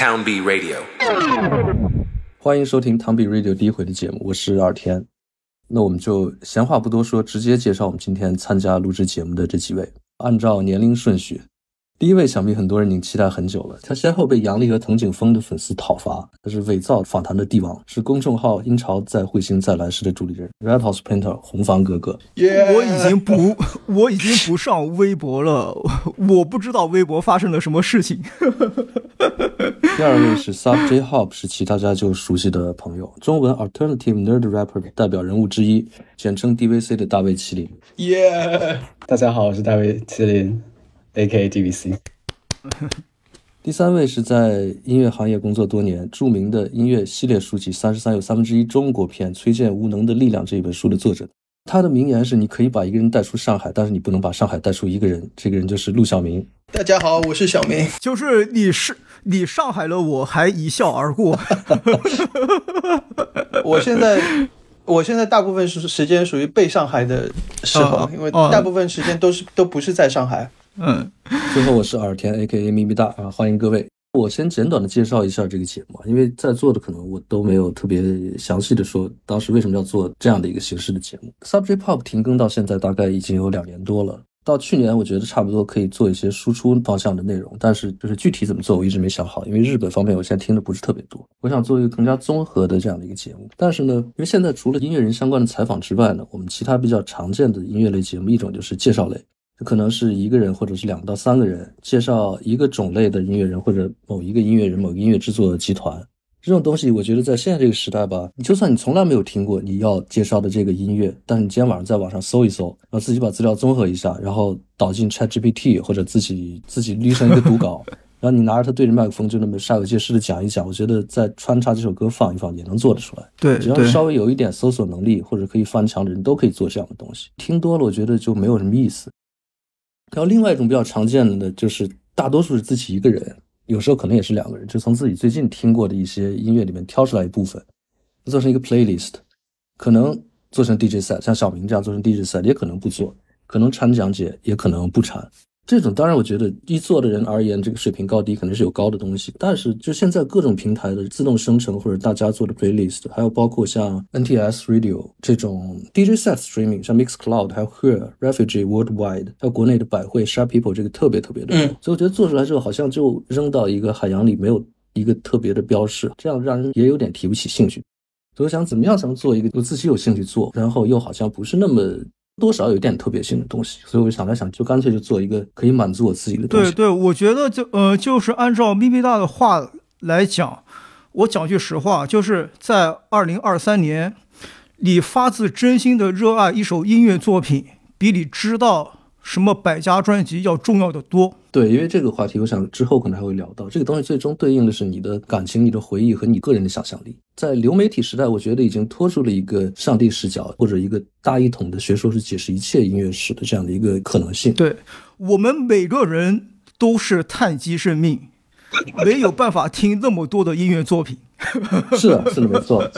Town B Radio。欢迎收听唐 B Radio 第一回的节目，我是二天。那我们就闲话不多说，直接介绍我们今天参加录制节目的这几位。按照年龄顺序，第一位想必很多人已经期待很久了。他先后被杨笠和藤井风的粉丝讨伐，他是伪造访谈的帝王，是公众号“阴潮在彗星再来时”的主理人，Red House Painter 红房哥哥。我已经不，我已经不上微博了，我不知道微博发生了什么事情。第二位是 Sub J Hop，是其大家就熟悉的朋友，中文 Alternative Nerd Rapper 代表人物之一，简称 DVC 的大卫麒麟。耶！大家好，我是大卫麒麟，A.K.A. DVC。第三位是在音乐行业工作多年，著名的音乐系列书籍《三十三有三分之一中国篇：崔健无能的力量》这一本书的作者。他的名言是：“你可以把一个人带出上海，但是你不能把上海带出一个人。”这个人就是陆小明。大家好，我是小明。就是你是你上海了，我还一笑而过。我现在，我现在大部分时时间属于被上海的时候，因为大部分时间都是都不是在上海。嗯，最后我是耳田 A.K.A. 咪咪大啊，欢迎各位。我先简短的介绍一下这个节目，因为在座的可能我都没有特别详细的说当时为什么要做这样的一个形式的节目。Subject Pop 停更到现在大概已经有两年多了，到去年我觉得差不多可以做一些输出方向的内容，但是就是具体怎么做我一直没想好，因为日本方面我现在听的不是特别多，我想做一个更加综合的这样的一个节目。但是呢，因为现在除了音乐人相关的采访之外呢，我们其他比较常见的音乐类节目一种就是介绍类。可能是一个人或者是两到三个人介绍一个种类的音乐人或者某一个音乐人、某个音乐制作集团这种东西，我觉得在现在这个时代吧，你就算你从来没有听过你要介绍的这个音乐，但是你今天晚上在网上搜一搜，然后自己把资料综合一下，然后导进 ChatGPT 或者自己自己捋成一个读稿，然后你拿着它对着麦克风就那么煞有介事的讲一讲，我觉得再穿插这首歌放一放也能做得出来。对，只要稍微有一点搜索能力或者可以翻墙的人都可以做这样的东西。听多了，我觉得就没有什么意思。然后另外一种比较常见的呢，就是大多数是自己一个人，有时候可能也是两个人，就从自己最近听过的一些音乐里面挑出来一部分，做成一个 playlist，可能做成 DJ set，像小明这样做成 DJ set，也可能不做，可能掺讲解，也可能不掺。这种当然，我觉得一做的人而言，这个水平高低肯定是有高的东西。但是就现在各种平台的自动生成或者大家做的 playlist，还有包括像 NTS Radio 这种 DJ set streaming，像 Mixcloud，还有 Here Refugee Worldwide，还有国内的百汇 Sharp People，这个特别特别的多。所以我觉得做出来之后，好像就扔到一个海洋里，没有一个特别的标识，这样让人也有点提不起兴趣。所以我想怎么样才能做一个我自己有兴趣做，然后又好像不是那么。多少有点特别性的东西，所以我想了想，就干脆就做一个可以满足我自己的东西。对对，我觉得就呃，就是按照咪咪大的话来讲，我讲句实话，就是在二零二三年，你发自真心的热爱一首音乐作品，比你知道。什么百家专辑要重要的多？对，因为这个话题，我想之后可能还会聊到。这个东西最终对应的是你的感情、你的回忆和你个人的想象力。在流媒体时代，我觉得已经拖出了一个上帝视角或者一个大一统的学说，是解释一切音乐史的这样的一个可能性。对我们每个人都是碳基生命，没有办法听那么多的音乐作品。是的，是的，没错。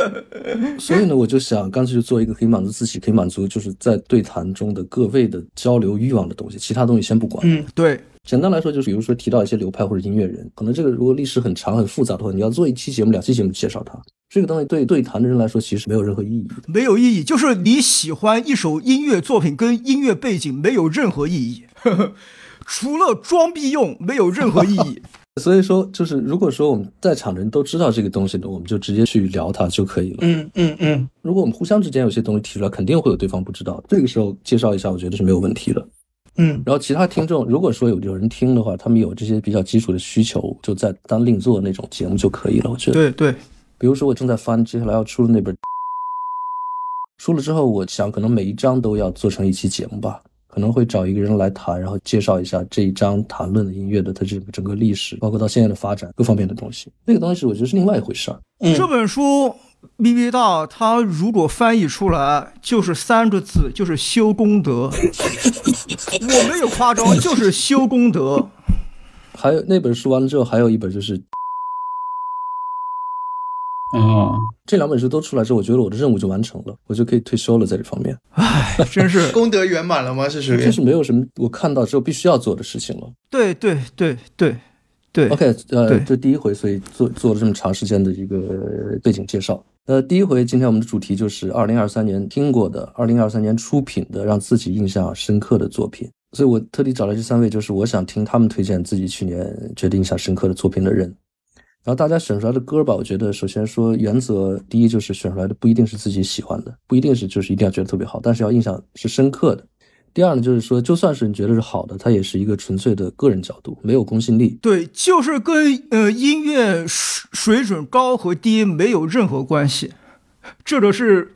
所以呢，我就想干脆就做一个可以满足自己、可以满足就是在对谈中的各位的交流欲望的东西，其他东西先不管。嗯，对。简单来说，就是比如说提到一些流派或者音乐人，可能这个如果历史很长很复杂的话，你要做一期节目、两期节目介绍它，这个东西对对谈的人来说其实没有任何意义。没有意义，就是你喜欢一首音乐作品跟音乐背景没有任何意义，除了装逼用，没有任何意义。所以说，就是如果说我们在场的人都知道这个东西呢，我们就直接去聊它就可以了。嗯嗯嗯。如果我们互相之间有些东西提出来，肯定会有对方不知道，这个时候介绍一下，我觉得是没有问题的。嗯。然后其他听众，如果说有有人听的话，他们有这些比较基础的需求，就在当另做那种节目就可以了。我觉得。对对。比如说我正在翻接下来要出的那本，出了之后，我想可能每一章都要做成一期节目吧。可能会找一个人来谈，然后介绍一下这一章谈论的音乐的它这个整个历史，包括到现在的发展各方面的东西。那个东西我觉得是另外一回事儿。这本书咪咪大，它如果翻译出来就是三个字，就是修功德。我没有夸张，就是修功德。还有那本书完了之后，还有一本就是。啊，这两本书都出来之后，我觉得我的任务就完成了，我就可以退休了。在这方面，唉，真是功德圆满了吗？是属于就是没有什么我看到之后必须要做的事情了。对对对对，对，OK，呃，这第一回，所以做做了这么长时间的一个背景介绍。呃，第一回，今天我们的主题就是二零二三年听过的，二零二三年出品的，让自己印象深刻的作品。所以我特地找来这三位，就是我想听他们推荐自己去年觉得印象深刻的作品的人。然后大家选出来的歌吧，我觉得首先说原则，第一就是选出来的不一定是自己喜欢的，不一定是就是一定要觉得特别好，但是要印象是深刻的。第二呢，就是说，就算是你觉得是好的，它也是一个纯粹的个人角度，没有公信力。对，就是跟呃音乐水水准高和低没有任何关系，这个是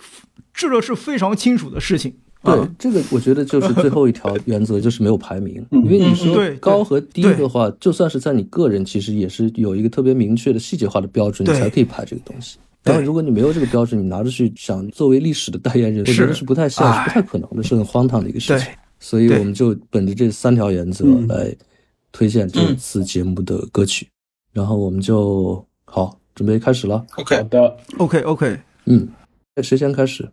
这个是非常清楚的事情。对，这个我觉得就是最后一条原则，就是没有排名。因为你说高和低的话，就算是在你个人，其实也是有一个特别明确的细节化的标准，你才可以排这个东西。当然，如果你没有这个标准，你拿着去想作为历史的代言人，我觉得是不太现实、不太可能的，是很荒唐的一个事情。所以我们就本着这三条原则来推荐这次节目的歌曲。然后我们就好，准备开始了。OK，好的，OK，OK，嗯，谁先开始？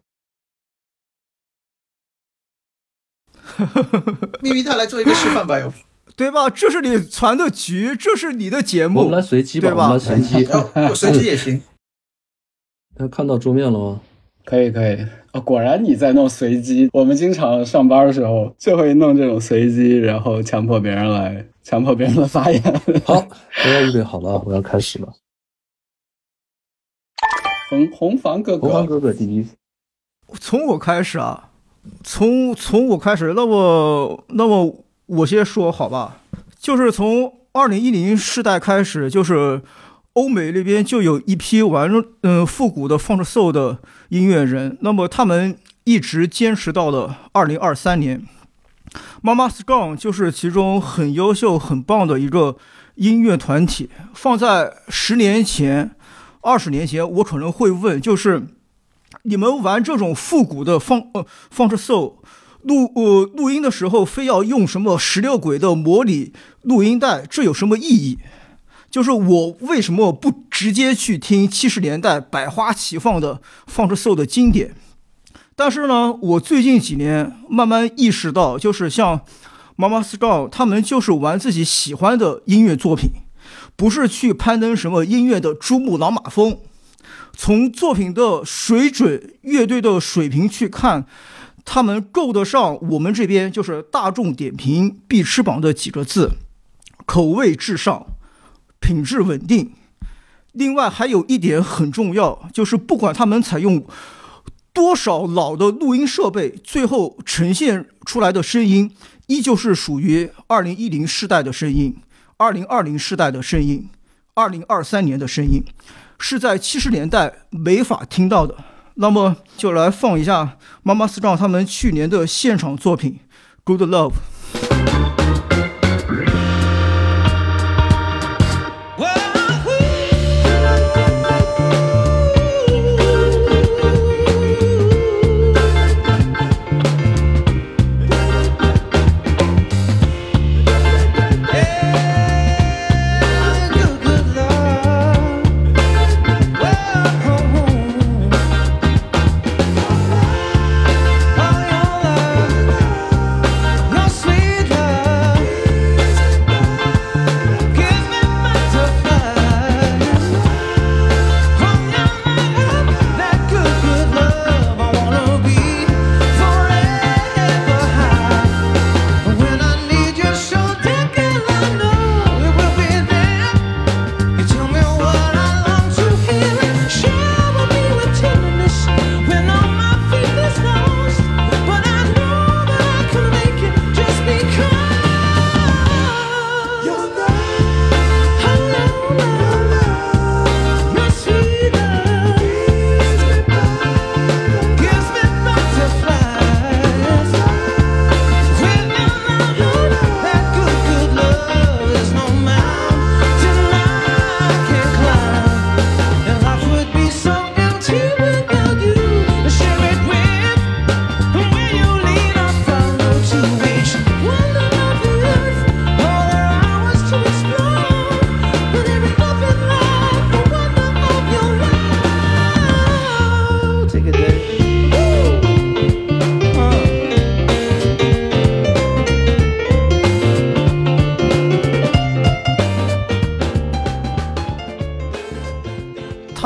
咪咪，他来做一个示范吧，有对吧？这是你传的局，这是你的节目，我们来随机吧，对吧？随机，随机也行。他看到桌面了吗？可以，可以。啊，果然你在弄随机。我们经常上班的时候就会弄这种随机，然后强迫别人来，强迫别人的发言。好，大家预备好了，我要开始了。红红房哥哥，红房哥哥第一。从我开始啊，从从我开始，那么那么我先说好吧，就是从二零一零世代开始，就是。欧美那边就有一批玩嗯复古的放着 soul 的音乐人，那么他们一直坚持到了二零二三年。Mama Strong 就是其中很优秀、很棒的一个音乐团体。放在十年前、二十年前，我可能会问，就是你们玩这种复古的放呃放着 soul 录呃录音的时候，非要用什么十六轨的模拟录音带，这有什么意义？就是我为什么不直接去听七十年代百花齐放的放着 soul 的经典？但是呢，我最近几年慢慢意识到，就是像 Mama Strong 他们就是玩自己喜欢的音乐作品，不是去攀登什么音乐的珠穆朗玛峰。从作品的水准、乐队的水平去看，他们够得上我们这边就是大众点评必吃榜的几个字：口味至上。品质稳定，另外还有一点很重要，就是不管他们采用多少老的录音设备，最后呈现出来的声音依旧是属于二零一零世代的声音，二零二零世代的声音，二零二三年的声音，是在七十年代没法听到的。那么就来放一下妈妈 strong 他们去年的现场作品《Good Love》。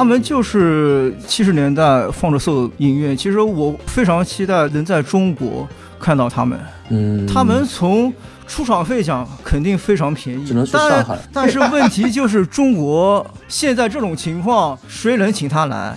们就是七十年代放着 soul 音乐。其实我非常期待能在中国看到他们。嗯，他们从出场费讲肯定非常便宜，只能去上海。但是问题就是中国现在这种情况，谁能请他来？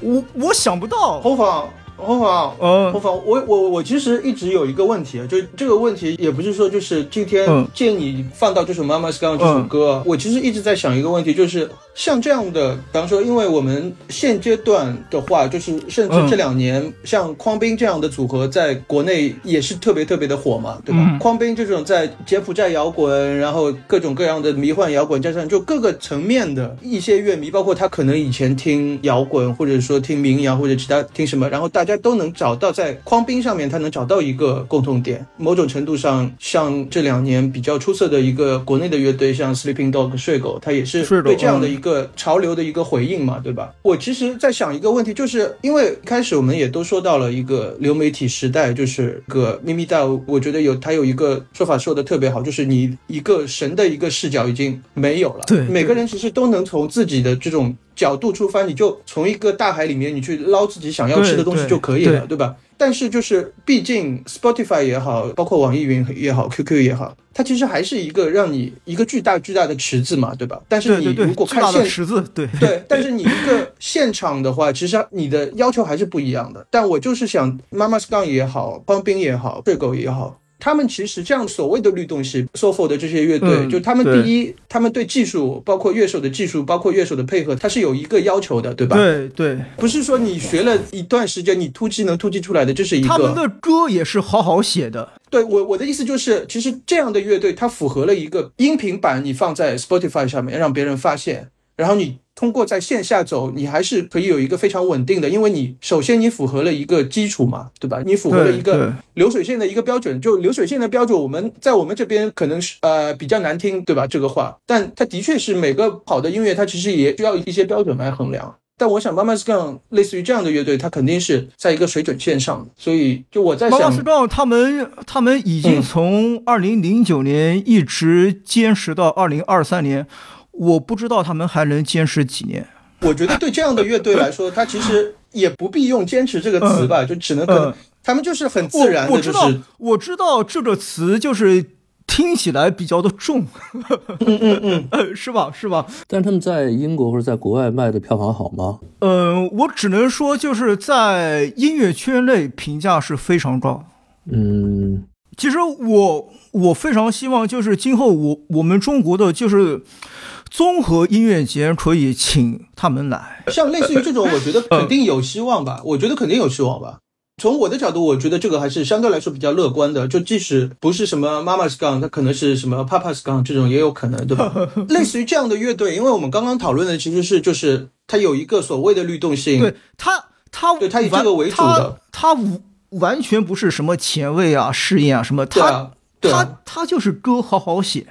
我我想不到。侯芳。红房，嗯，红房，我我我其实一直有一个问题啊，就这个问题也不是说就是今天见你放到这首《妈妈 s g o n 这首歌，我其实一直在想一个问题，就是像这样的，比方说，因为我们现阶段的话，就是甚至这两年，像匡斌这样的组合在国内也是特别特别的火嘛，对吧？匡斌这种在柬埔寨摇滚，然后各种各样的迷幻摇滚，加上就各个层面的一些乐迷，包括他可能以前听摇滚，或者说听民谣或者其他听什么，然后大。大家都能找到在匡冰上面，他能找到一个共同点。某种程度上，像这两年比较出色的一个国内的乐队，像 Sleeping Dog 睡狗，他也是对这样的一个潮流的一个回应嘛，对吧？我其实在想一个问题，就是因为开始我们也都说到了一个流媒体时代，就是个咪咪大，我觉得有他有一个说法说的特别好，就是你一个神的一个视角已经没有了。对，每个人其实都能从自己的这种。角度出发，你就从一个大海里面，你去捞自己想要吃的东西就可以了，对吧？但是就是，毕竟 Spotify 也好，包括网易云也好，QQ 也好，它其实还是一个让你一个巨大巨大的池子嘛，对吧？但是你如果看现池子，对 对，但是你一个现场的话，其实你的要求还是不一样的。但我就是想，妈妈 Sky 也好，邦兵也好，睡狗也好。他们其实这样所谓的律动系 SOFO 的这些乐队，就他们第一，他们对技术，包括乐手的技术，包括乐手的配合，它是有一个要求的，对吧？对对，不是说你学了一段时间，你突击能突击出来的，这是一个。他们的歌也是好好写的。对我我的意思就是，其实这样的乐队，它符合了一个音频版，你放在 Spotify 上面让别人发现，然后你。通过在线下走，你还是可以有一个非常稳定的，因为你首先你符合了一个基础嘛，对吧？你符合了一个流水线的一个标准，就流水线的标准，我们在我们这边可能是呃比较难听，对吧？这个话，但它的确是每个好的音乐，它其实也需要一些标准来衡量。但我想，妈妈是更类似于这样的乐队，它肯定是在一个水准线上，所以就我在想，妈妈是更他们他们已经从二零零九年一直坚持到二零二三年。我不知道他们还能坚持几年。我觉得对这样的乐队来说，他其实也不必用“坚持”这个词吧，就只能可能他们就是很自然的。就是。我知道这个词就是听起来比较的重，嗯嗯嗯，是吧是吧？但他们在英国或者在国外卖的票房好吗？嗯，我只能说就是在音乐圈内评价是非常高。嗯，其实我我非常希望就是今后我我们中国的就是。综合音乐节可以请他们来，像类似于这种，我觉得肯定有希望吧。我觉得肯定有希望吧。从我的角度，我觉得这个还是相对来说比较乐观的。就即使不是什么妈妈 s g 它可能是什么 Papa s g 这种也有可能，对吧？类似于这样的乐队，因为我们刚刚讨论的其实是就是它有一个所谓的律动性，对它它对它以这个为主的，它完全不是什么前卫啊、试验啊什么，它它它就是歌好好写。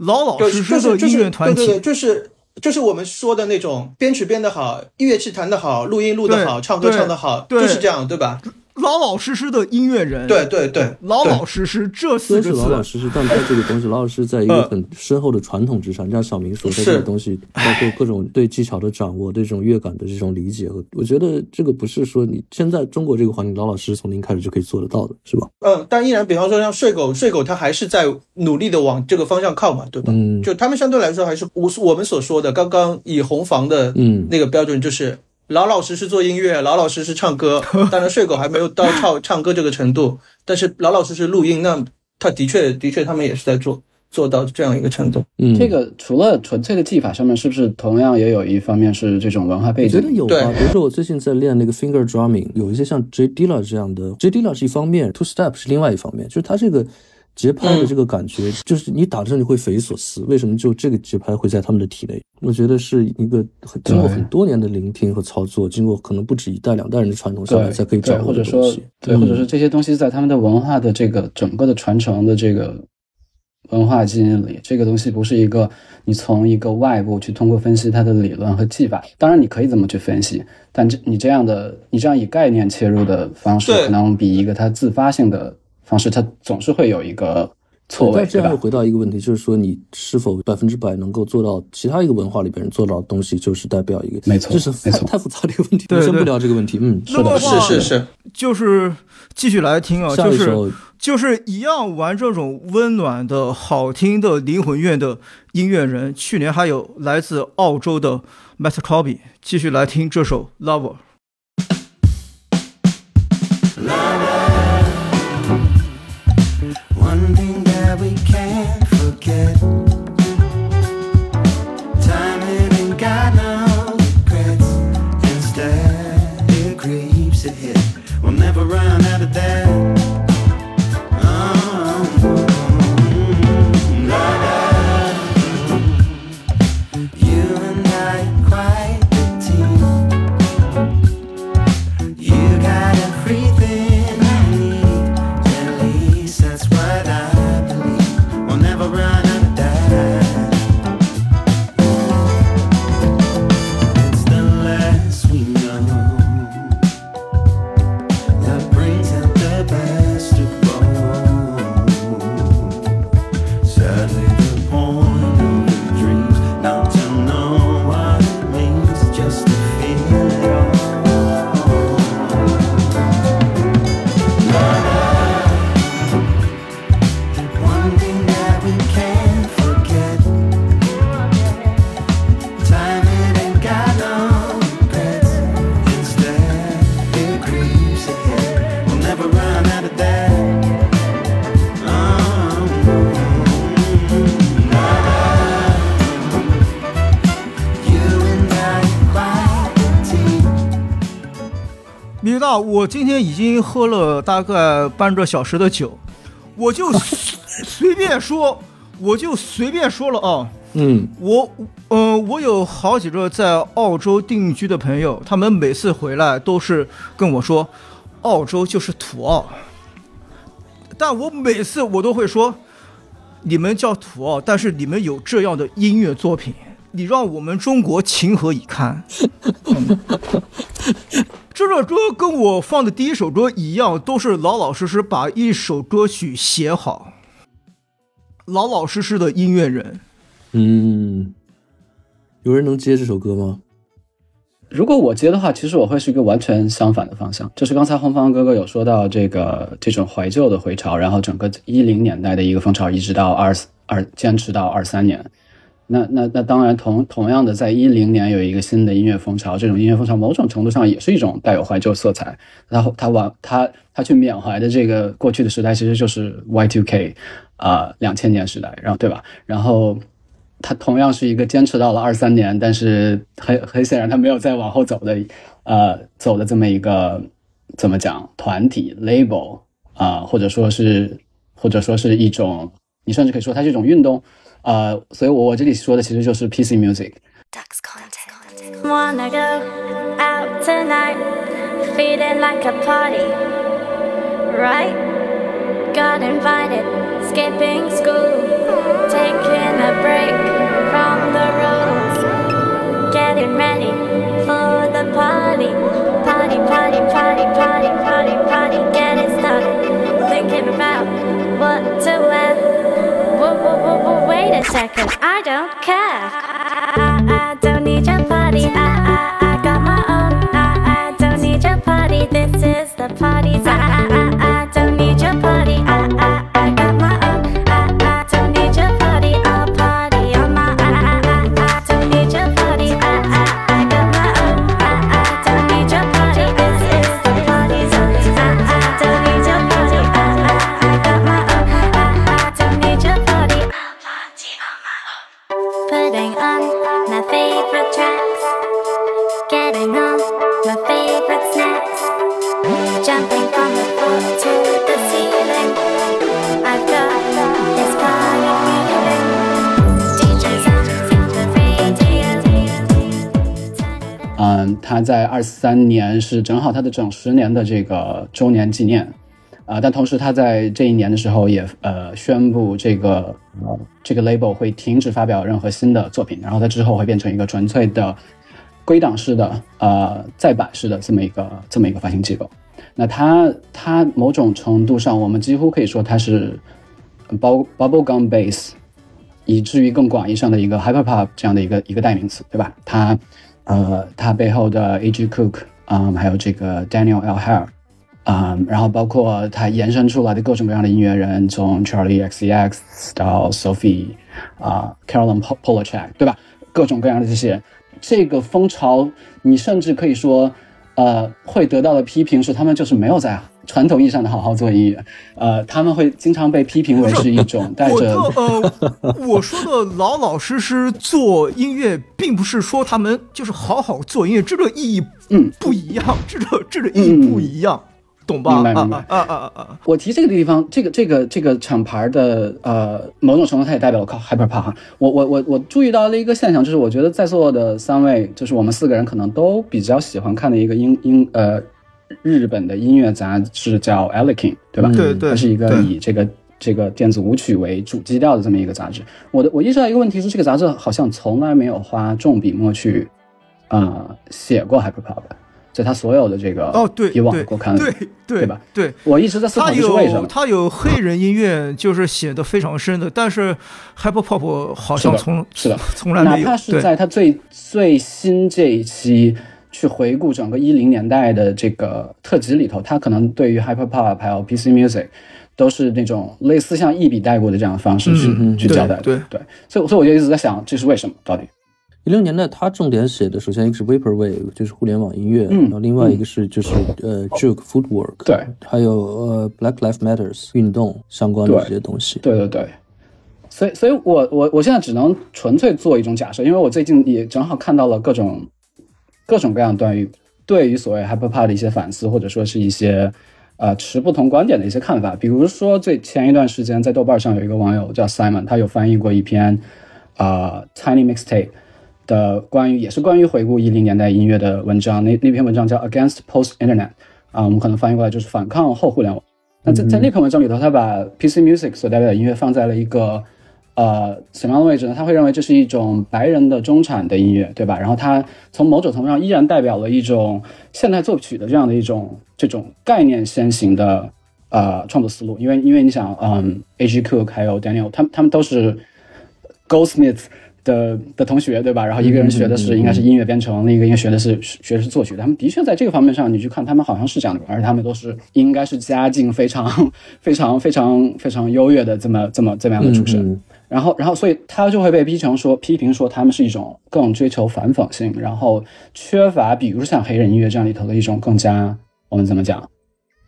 老老实实的音乐团体，就是就是我们说的那种编曲编得好，乐器弹得好，录音录得好，唱歌唱得好，就是这样，对吧？老老实实的音乐人，对对对，老老实实这四个字，老老实实，但他这个东西，老老实实在一个很深厚的传统之上。像小明说的这个东西，包括各种对技巧的掌握，对这种乐感的这种理解，和我觉得这个不是说你现在中国这个环境，老老实实从零开始就可以做得到的，是吧？嗯，但依然，比方说像睡狗，睡狗它还是在努力的往这个方向靠嘛，对吧？嗯，就他们相对来说还是我我们所说的刚刚以红房的嗯那个标准，就是。老老实实做音乐，老老实实唱歌。当然，睡狗还没有到唱唱歌这个程度，但是老老实实录音，那他的确的确，他们也是在做做到这样一个程度。嗯，这个除了纯粹的技法上面，是不是同样也有一方面是这种文化背景？我觉得有啊。比如说，我最近在练那个 finger drumming，有一些像 J Dilla 这样的，J Dilla 是一方面，Two Step 是另外一方面，就是他这个。节拍的这个感觉，就是你打的时候你会匪夷所思，为什么就这个节拍会在他们的体内？我觉得是一个经过很多年的聆听和操作，经过可能不止一代两代人的传统下来才可以掌握的东西。对，或者说这些东西在他们的文化的这个整个的传承的这个文化基因里，这个东西不是一个你从一个外部去通过分析它的理论和技法，当然你可以这么去分析，但这你这样的你这样以概念切入的方式，可能比一个它自发性的。方式它总是会有一个错位。但这样又回到一个问题，就是说你是否百分之百能够做到其他一个文化里边人做到的东西，就是代表一个没错，这是没错，太复杂的一个问题，先不聊这个问题。嗯，是的，是是是，就是继续来听啊，就是就是一样玩这种温暖的好听的灵魂乐的音乐人，去年还有来自澳洲的 Matt Cobby，继续来听这首 Lover。Then. 我今天已经喝了大概半个小时的酒，我就 随便说，我就随便说了啊。嗯，我，呃，我有好几个在澳洲定居的朋友，他们每次回来都是跟我说，澳洲就是土澳。但我每次我都会说，你们叫土澳，但是你们有这样的音乐作品，你让我们中国情何以堪？这首歌跟我放的第一首歌一样，都是老老实实把一首歌曲写好，老老实实的音乐人。嗯，有人能接这首歌吗？如果我接的话，其实我会是一个完全相反的方向。就是刚才红方哥哥有说到这个这种怀旧的回潮，然后整个一零年代的一个风潮，一直到二二坚持到二三年。那那那当然同同样的，在一零年有一个新的音乐风潮，这种音乐风潮某种程度上也是一种带有怀旧色彩。然后他往他他去缅怀的这个过去的时代，其实就是 Y two K，啊，两千年时代，然后对吧？然后他同样是一个坚持到了二三年，但是很很显然他没有再往后走的，呃，走的这么一个怎么讲团体 label 啊，或者说是或者说是一种，你甚至可以说它是一种运动。呃，所以我我这里说的其实就是 PC music。Wanna go out tonight, feeling like a party, right? Got invited, skipping school, taking a break from the roads, getting ready for the party, party, party, party, party, party, party, get it started, thinking about what to wear wait a second, I don't care. I, I, I don't need your party. I, I, I got my own. I, I don't need your party. This is the party. I, I, I, don't need your party. I, I, 他在二三年是正好他的整十年的这个周年纪念。啊，但同时他在这一年的时候也呃宣布这个这个 label 会停止发表任何新的作品，然后它之后会变成一个纯粹的归档式的呃再版式的这么一个这么一个发行机构。那它它某种程度上，我们几乎可以说它是包 bubblegum bass，以至于更广义上的一个 hyperpop 这样的一个一个代名词，对吧？它呃，他背后的 A.G. Cook 嗯，还有这个 Daniel L. Hare 啊，然后包括他延伸出来的各种各样的音乐人，从 Charlie XCX 到 Sophie 啊，Carolyn Polachek，对吧？各种各样的这些，这个风潮，你甚至可以说，呃，会得到的批评是他们就是没有在传统意义上的好好做音乐，呃，他们会经常被批评为是一种带着呃，我说的老老实实做音乐，并不是说他们就是好好做音乐，这个意义嗯不一样，这个这个意义不一样。懂吧？明白明白啊啊啊啊！我提这个地方，这个这个这个厂牌的呃，某种程度它也代表了 hyper pop 哈。我我我我注意到了一个现象，就是我觉得在座的三位，就是我们四个人可能都比较喜欢看的一个音音呃日本的音乐杂志叫 e l e k i n 对吧？对对，它是一个以这个这个电子舞曲为主基调的这么一个杂志。我的我意识到一个问题是，这个杂志好像从来没有花重笔墨去啊写过 hyper pop。在他所有的这个哦，对，以往给我看对对对吧？对，我一直在思考是为什么。他有黑人音乐，就是写的非常深的，但是 hyper pop 好像从是的从来没有。哪怕是在他最最新这一期去回顾整个一零年代的这个特辑里头，他可能对于 hyper pop 还有 PC music 都是那种类似像一笔带过的这样的方式去去交代。对对，所以所以我就一直在想，这是为什么？到底？一零年代，他重点写的，首先一个是 Vaporwave，就是互联网音乐，嗯，然后另外一个是就是呃 Juke Footwork，对，还有呃 Black Lives Matters 运动相关的这些东西，对对对，所以所以我我我现在只能纯粹做一种假设，因为我最近也正好看到了各种各种各样段于对于所谓 hyperpop 的一些反思，或者说是一些呃持不同观点的一些看法，比如说最前一段时间在豆瓣上有一个网友叫 Simon，他有翻译过一篇啊 Tiny Mixtape。的关于也是关于回顾一零年代音乐的文章，那那篇文章叫 Against Post Internet，啊，我们可能翻译过来就是反抗后互联网。那在在那篇文章里头，他把 PC Music 所代表的音乐放在了一个呃什么样的位置呢？他会认为这是一种白人的中产的音乐，对吧？然后他从某种程度上依然代表了一种现代作曲的这样的一种这种概念先行的呃创作思路，因为因为你想，嗯，A.G. Cook 还有 Daniel，他们他们都是 Goldsmith。的的同学对吧？然后一个人学的是应该是音乐编程，另一个应该学的是学的是作曲。他们的确在这个方面上，你去看他们好像是这样的，而且他们都是应该是家境非常非常非常非常优越的这么这么这么样的出身。然后然后所以他就会被批成说批评说他们是一种更追求反讽性，然后缺乏比如像黑人音乐这样里头的一种更加我们怎么讲？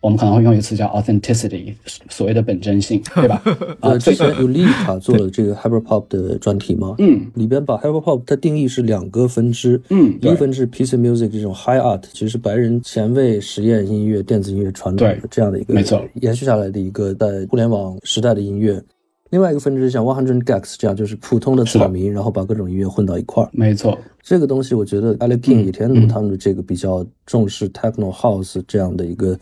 我们可能会用一个词叫 authenticity，所谓的本真性，对吧？呃，之前 Ulita 做了这个 hyper pop 的专题嘛，嗯，里边把 hyper pop 它定义是两个分支，嗯，一分是 PC music 这种 high art，其实是白人前卫实验音乐、电子音乐传统的这样的一个，没错，延续下来的一个在互联网时代的音乐。另外一个分支像 One Hundred Gecs 这样，就是普通的草民，然后把各种音乐混到一块儿。没错，这个东西我觉得 Alex King、野田努他们的这个比较重视 techno house 这样的一个。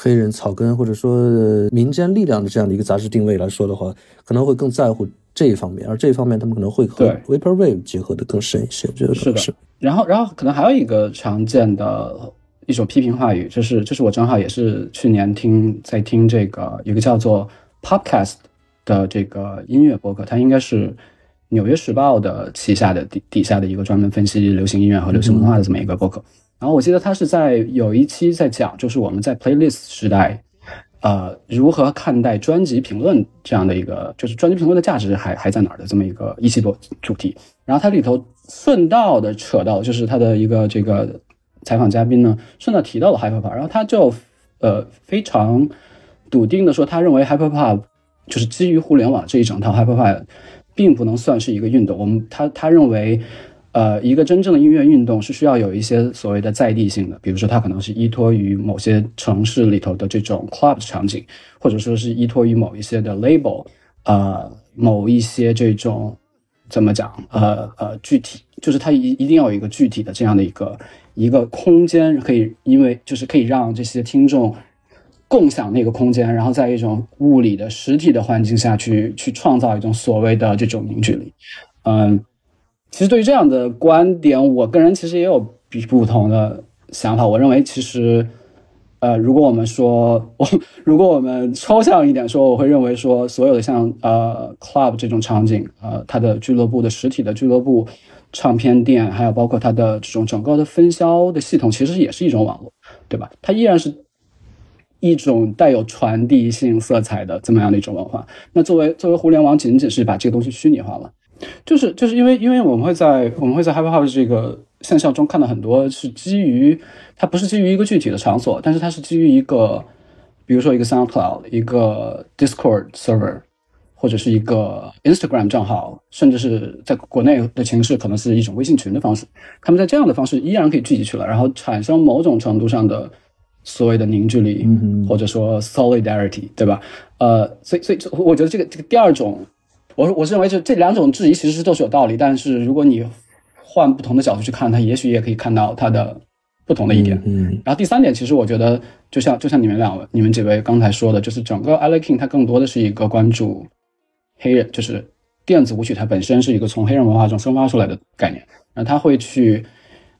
黑人草根或者说民间力量的这样的一个杂志定位来说的话，可能会更在乎这一方面，而这一方面他们可能会和 Vaporwave 结合的更深一些。我觉得是的。然后，然后可能还有一个常见的一种批评话语，就是就是我正好也是去年听在听这个一个叫做 Podcast 的这个音乐博客，它应该是纽约时报的旗下的底底下的一个专门分析流行音乐和流行文化的这么一个博客。然后我记得他是在有一期在讲，就是我们在 playlist 时代，呃，如何看待专辑评论这样的一个，就是专辑评论的价值还还在哪儿的这么一个一期多主题。然后他里头顺道的扯到，就是他的一个这个采访嘉宾呢，顺道提到了 hyperpop，然后他就呃非常笃定的说，他认为 hyperpop 就是基于互联网这一整套 hyperpop，并不能算是一个运动。我们他他认为。呃，一个真正的音乐运动是需要有一些所谓的在地性的，比如说它可能是依托于某些城市里头的这种 club 场景，或者说是依托于某一些的 label，呃，某一些这种怎么讲？呃呃，具体就是它一一定要有一个具体的这样的一个一个空间，可以因为就是可以让这些听众共享那个空间，然后在一种物理的实体的环境下去去创造一种所谓的这种凝聚力，嗯。其实对于这样的观点，我个人其实也有比不同的想法。我认为，其实呃，如果我们说，我如果我们抽象一点说，我会认为说，所有的像呃 club 这种场景，呃，它的俱乐部的实体的俱乐部、唱片店，还有包括它的这种整个的分销的系统，其实也是一种网络，对吧？它依然是一种带有传递性色彩的这么样的一种文化。那作为作为互联网，仅仅是把这个东西虚拟化了，就是就是因为因为我们会在我们会在 h y p e House 这个现象中看到很多是基于。它不是基于一个具体的场所，但是它是基于一个，比如说一个 SoundCloud、一个 Discord server，或者是一个 Instagram 账号，甚至是在国内的形式，可能是一种微信群的方式。他们在这样的方式依然可以聚集起来，然后产生某种程度上的所谓的凝聚力，或者说 solidarity，对吧？呃，所以，所以，我觉得这个这个第二种，我我是认为这这两种质疑其实是都是有道理，但是如果你换不同的角度去看它，也许也可以看到它的。不同的一点，嗯，然后第三点，其实我觉得，就像就像你们两位、你们几位刚才说的，就是整个 a l e k i n 它更多的是一个关注黑人，就是电子舞曲它本身是一个从黑人文化中生发出来的概念，然后他会去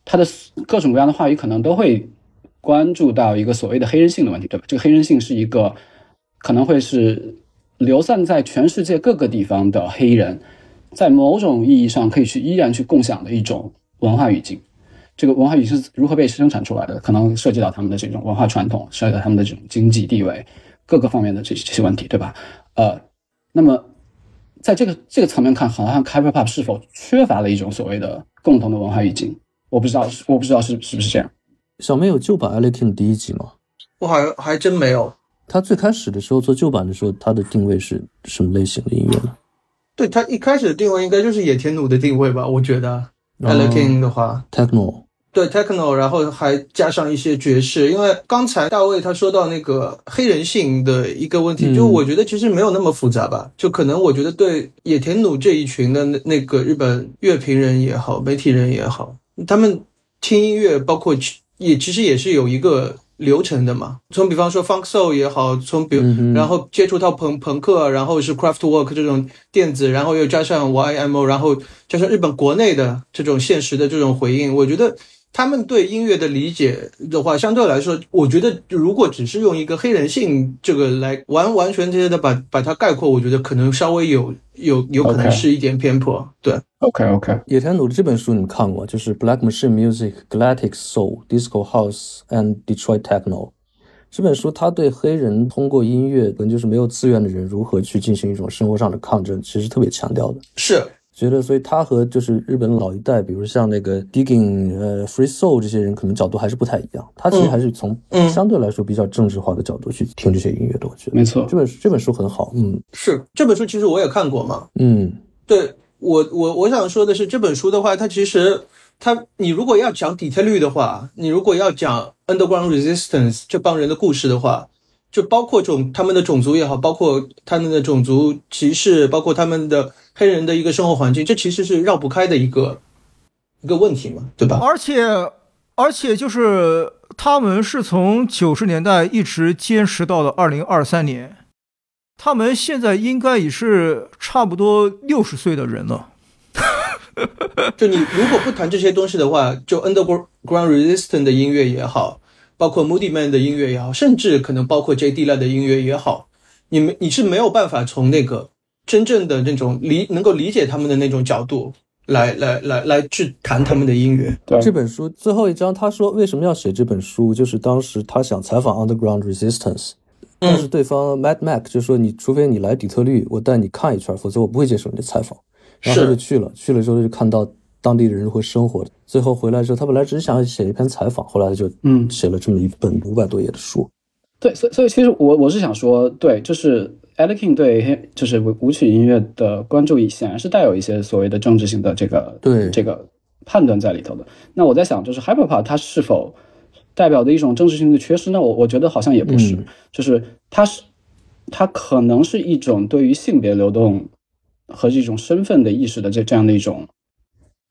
他的各种各样的话语可能都会关注到一个所谓的黑人性的问题，对吧？这个黑人性是一个可能会是流散在全世界各个地方的黑人，在某种意义上可以去依然去共享的一种文化语境。这个文化语是如何被生产出来的？可能涉及到他们的这种文化传统，涉及到他们的这种经济地位，各个方面的这这些问题，对吧？呃，那么在这个这个层面看，好像 c a p e r Pop 是否缺乏了一种所谓的共同的文化语境？我不知道，我不知道是是不是这样。小妹有旧版 a l e k i n 第一集吗？我还还真没有。他最开始的时候做旧版的时候，他的定位是什么类型的音乐呢？对他一开始的定位应该就是野田努的定位吧？我觉得 a l e k i n 的话，Techno。对 techno，然后还加上一些爵士，因为刚才大卫他说到那个黑人性的一个问题，就我觉得其实没有那么复杂吧，就可能我觉得对野田努这一群的那那个日本乐评人也好，媒体人也好，他们听音乐，包括也其实也是有一个流程的嘛，从比方说 funk soul 也好，从比然后接触到朋朋克，然后是 craft work 这种电子，然后又加上 YMO，然后加上日本国内的这种现实的这种回应，我觉得。他们对音乐的理解的话，相对来说，我觉得如果只是用一个黑人性这个来完完全全的把把它概括，我觉得可能稍微有有有可能是一点偏颇。对，OK OK。野田努的这本书你们看过？就是《Black Machine Music: Galactic Soul, Disco House and Detroit Techno》这本书，他对黑人通过音乐跟就是没有资源的人如何去进行一种生活上的抗争，其实特别强调的。是。觉得，所以他和就是日本老一代，比如像那个 Digging、呃 Free Soul 这些人，可能角度还是不太一样。他其实还是从相对来说比较政治化的角度去听这些音乐的。我觉得没错，这本这本书很好。嗯，是这本书其实我也看过嘛。嗯，对我我我想说的是，这本书的话，它其实它你如果要讲底特律的话，你如果要讲 Underground Resistance 这帮人的故事的话。就包括种他们的种族也好，包括他们的种族歧视，包括他们的黑人的一个生活环境，这其实是绕不开的一个一个问题嘛，对吧？而且，而且就是他们是从九十年代一直坚持到了二零二三年，他们现在应该也是差不多六十岁的人了。就你如果不谈这些东西的话，就 Underground Resistance 的音乐也好。包括 Moody Man 的音乐也好，甚至可能包括 J. Dilla 的音乐也好，你们你是没有办法从那个真正的那种理能够理解他们的那种角度来来来来去谈他们的音乐。这本书最后一章，他说为什么要写这本书，就是当时他想采访 Underground Resistance，但是对方 Mad Mac 就说你除非你来底特律，我带你看一圈，否则我不会接受你的采访。然后他就去了，去了之后就看到。当地的人会生活。最后回来之后，他本来只是想写一篇采访，后来就嗯写了这么一本五百多页的书。对，所以所以其实我我是想说，对，就是 e l e King 对就是舞曲音乐的关注，显然是带有一些所谓的政治性的这个对这个判断在里头的。那我在想，就是 Hyperpop 它是否代表的一种政治性的缺失呢？我我觉得好像也不是，就是它是它可能是一种对于性别流动和这种身份的意识的这这样的一种。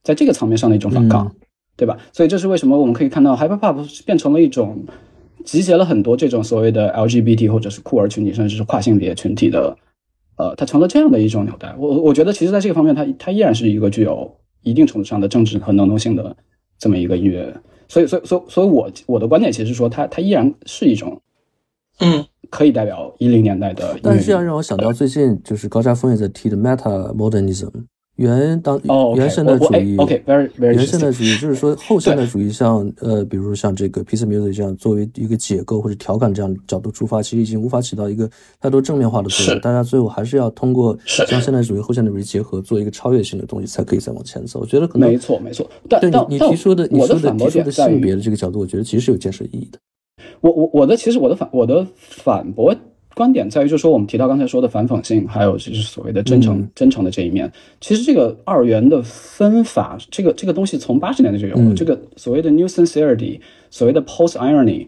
在这个层面上的一种反抗，对吧？所以这是为什么我们可以看到 Hyperpop 变成了一种集结了很多这种所谓的 LGBT 或者是酷儿群体，甚至是跨性别群体的，呃，它成了这样的一种纽带。我我觉得，其实在这个方面，它它依然是一个具有一定程度上的政治和能动性的这么一个音乐所以，所以，所以，所以我我的观点其实是说，它它依然是一种，嗯，可以代表一零年代的。但是这样让我想到最近就是高家峰也在提的 meta modernism。原当原现代主义，OK，very very 原现代主义就是说后现代主义，像呃，比如像这个 piece music 这样作为一个解构或者调侃这样角度出发，其实已经无法起到一个太多正面化的作用。大家最后还是要通过将现代主义后现代主义结合，做一个超越性的东西，才可以再往前走。我觉得可能没错没错。但对你你提出的你说的提出的性别的这个角度，我觉得其实是有建设意义的。我我我的其实我的反我的反驳。观点在于，就是说，我们提到刚才说的反讽性，还有就是所谓的真诚、真诚的这一面。其实，这个二元的分法，这个这个东西从八十年代就有了。这个所谓的 new sincerity，所谓的 post irony，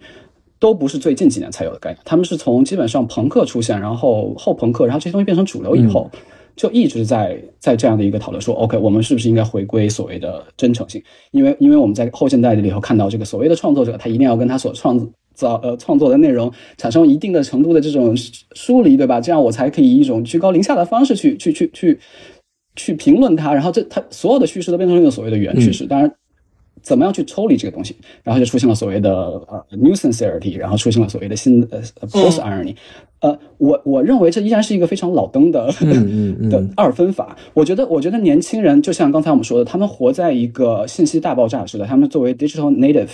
都不是最近几年才有的概念。他们是从基本上朋克出现，然后后朋克，然后这些东西变成主流以后，就一直在在这样的一个讨论说，OK，我们是不是应该回归所谓的真诚性？因为因为我们在后现代里头看到，这个所谓的创作者，他一定要跟他所创。造呃创作的内容产生一定的程度的这种疏离，对吧？这样我才可以以一种居高临下的方式去去去去去评论它，然后这它所有的叙事都变成了一个所谓的原叙事。当然，怎么样去抽离这个东西，然后就出现了所谓的呃 new sincerity，然后出现了所谓的新呃 post irony。呃，我我认为这依然是一个非常老登的 的二分法。我觉得我觉得年轻人就像刚才我们说的，他们活在一个信息大爆炸时代，他们作为 digital native。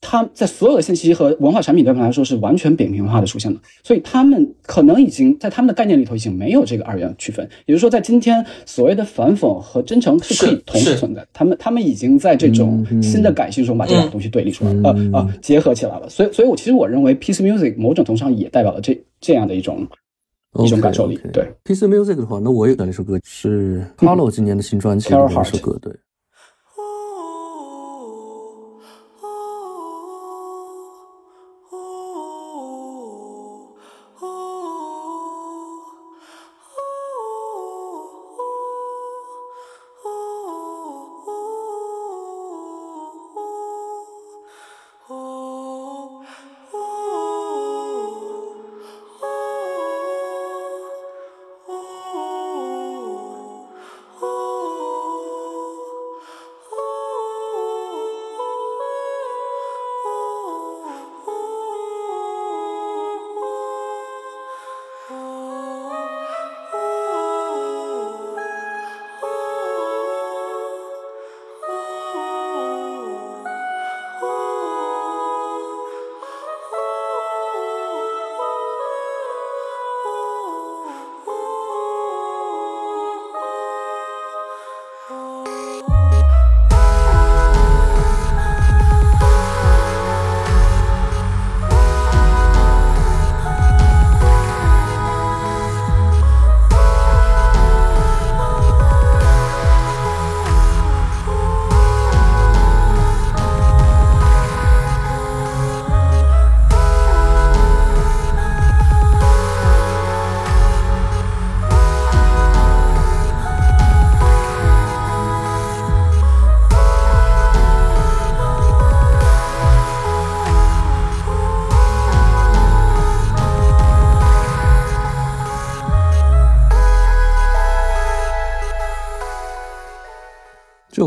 他在所有的信息和文化产品对他们来说是完全扁平化的出现的，所以他们可能已经在他们的概念里头已经没有这个二元区分。也就是说，在今天所谓的反讽和真诚是可以同时存在。他们他们已经在这种新的感性中把这两个东西对立出来，呃呃结合起来了。所以所以，我其实我认为，peace music 某种程度上也代表了这这样的一种一种感受力。对，peace music 的话，那我也选了一首歌，是 Carlo 今年的新专辑的一首歌，对。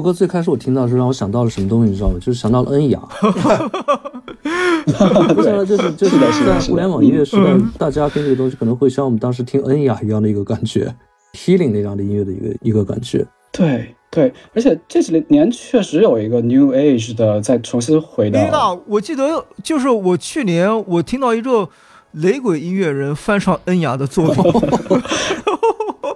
首歌最开始我听到的时候，让我想到了什么东西，你知道吗？就是想到了恩雅。我想到就是就是在互联网音乐时代，大家听这个东西可能会像我们当时听恩雅一样的一个感觉，healing 那样的音乐的一个一个感觉。对对，而且这几年确实有一个 new age 的再重新回到。我记得就是我去年我听到一个雷鬼音乐人翻唱恩雅的作品。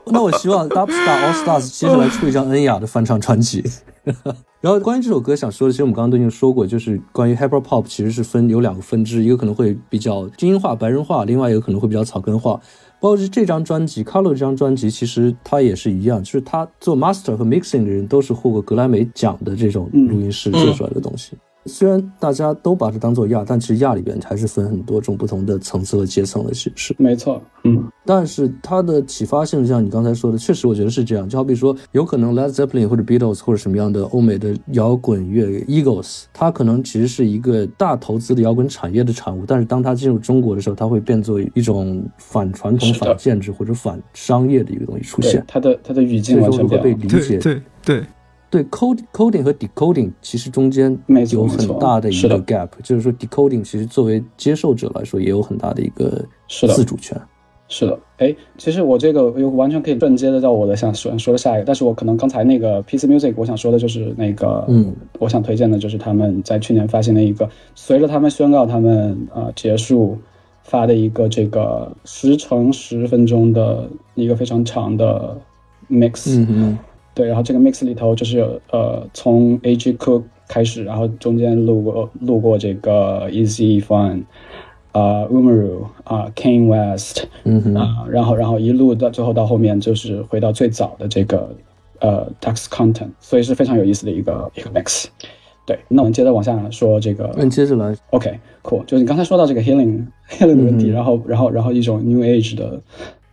那我希望 Dubstar All Stars 接下来出一张恩雅的翻唱专辑。然后关于这首歌想说的，其实我们刚刚都已经说过，就是关于 Hyper Pop 其实是分有两个分支，一个可能会比较精英化、白人化，另外一个可能会比较草根化。包括是这张专辑 Color 这张专辑，其实它也是一样，就是他做 Master 和 Mixing 的人都是获过格莱美奖的这种录音师做出来的东西。虽然大家都把它当做亚，但其实亚里边还是分很多种不同的层次和阶层的形式。没错，嗯，但是它的启发性，像你刚才说的，确实我觉得是这样。就好比说，有可能 Led Zeppelin 或者 Beatles 或者什么样的欧美的摇滚乐 Eagles，它可能其实是一个大投资的摇滚产业的产物，但是当它进入中国的时候，它会变作一种反传统、反建制或者反商业的一个东西出现。它的它的语境完全会被理解。对对。对，coding coding 和 decoding 其实中间有很大的一个 gap，就是说 decoding 其实作为接受者来说也有很大的一个自主权。是的，哎，其实我这个又完全可以顺接的到我的想说说的下一个，但是我可能刚才那个 Piece Music 我想说的就是那个，嗯，我想推荐的就是他们在去年发行的一个，随着他们宣告他们呃结束发的一个这个十乘十分钟的一个非常长的 mix，嗯嗯，对，然后这个 mix 里头就是呃从 AG Cook 开始，然后中间路过路过这个 Easy Fun。啊，Umaru 啊，Kane West，嗯啊，然后然后一路到最后到后面就是回到最早的这个呃 Tax Content，所以是非常有意思的一个一个 mix。对，那我们接着往下说这个。嗯，接着来。OK，cool，就是你刚才说到这个 healing healing 的问题，然后然后然后一种 New Age 的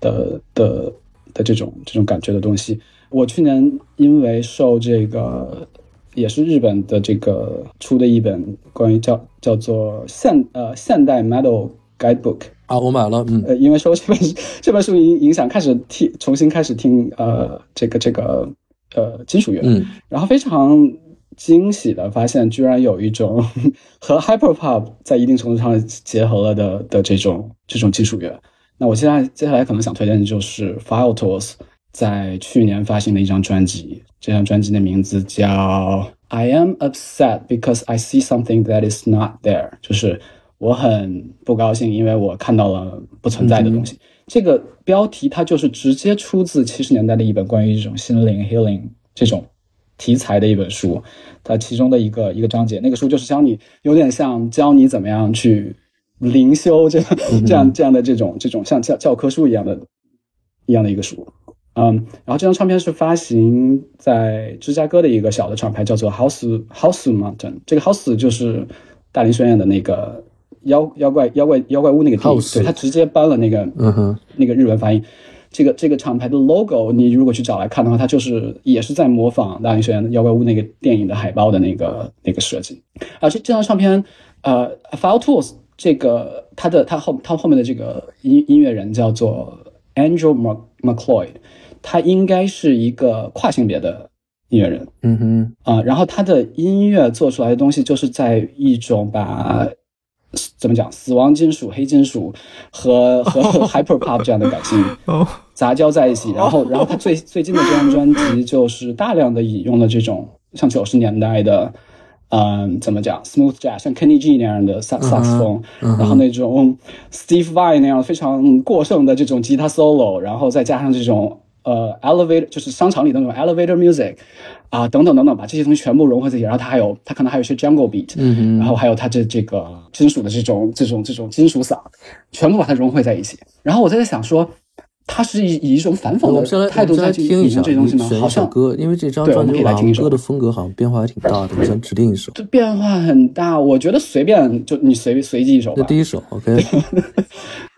的的的这种这种感觉的东西。我去年因为受这个。也是日本的这个出的一本关于叫叫做现呃现代 Metal Guidebook 啊，我买了，嗯，呃，因为受这本这本书影影响，开始听重新开始听呃这个这个呃金属乐，嗯，然后非常惊喜的发现，居然有一种和 Hyper Pop 在一定程度上结合了的的这种这种金属乐。那我现在接下来可能想推荐的就是 File Tools。在去年发行的一张专辑，这张专辑的名字叫《I Am Upset Because I See Something That Is Not There》，就是我很不高兴，因为我看到了不存在的东西。这个标题它就是直接出自七十年代的一本关于这种心灵 healing 这种题材的一本书，它其中的一个一个章节，那个书就是教你，有点像教你怎么样去灵修这样这样这样的这种这种像教教科书一样的一样的一个书。嗯，然后这张唱片是发行在芝加哥的一个小的厂牌，叫做 House House Mountain。这个 House 就是大林宣言的那个妖妖怪妖怪妖怪屋那个地，对他直接搬了那个嗯哼那个日文发音。这个这个厂牌的 logo，你如果去找来看的话，它就是也是在模仿大林宣言的妖怪屋那个电影的海报的那个那个设计。而且这张唱片，呃，File Tools 这个它的它后它后面的这个音音乐人叫做 Angel McCloyd。他应该是一个跨性别的音乐人，嗯哼，啊，然后他的音乐做出来的东西就是在一种把怎么讲死亡金属、黑金属和和 hyper pop 这样的感性 杂交在一起，然后然后他最最近的这张专辑就是大量的引用了这种像九十年代的，嗯，怎么讲 smooth jazz，像 Kenny G 那样的萨萨克斯风，然后那种 Steve Vai 那样非常过剩的这种吉他 solo，然后再加上这种。呃，elevator 就是商场里的那种 elevator music，啊，等等等等，把这些东西全部融合在一起，然后它还有，它可能还有一些 jungle beat，嗯然后还有它这这个金属的这种这种这种金属嗓，全部把它融汇在一起。然后我在想说，它是以以一种反讽的态度在听一下这东西吗？好像歌，因为这张专辑歌的风格好像变化还挺大的，我想指定一首？变化很大，我觉得随便就你随随机一首吧。那第一首，OK。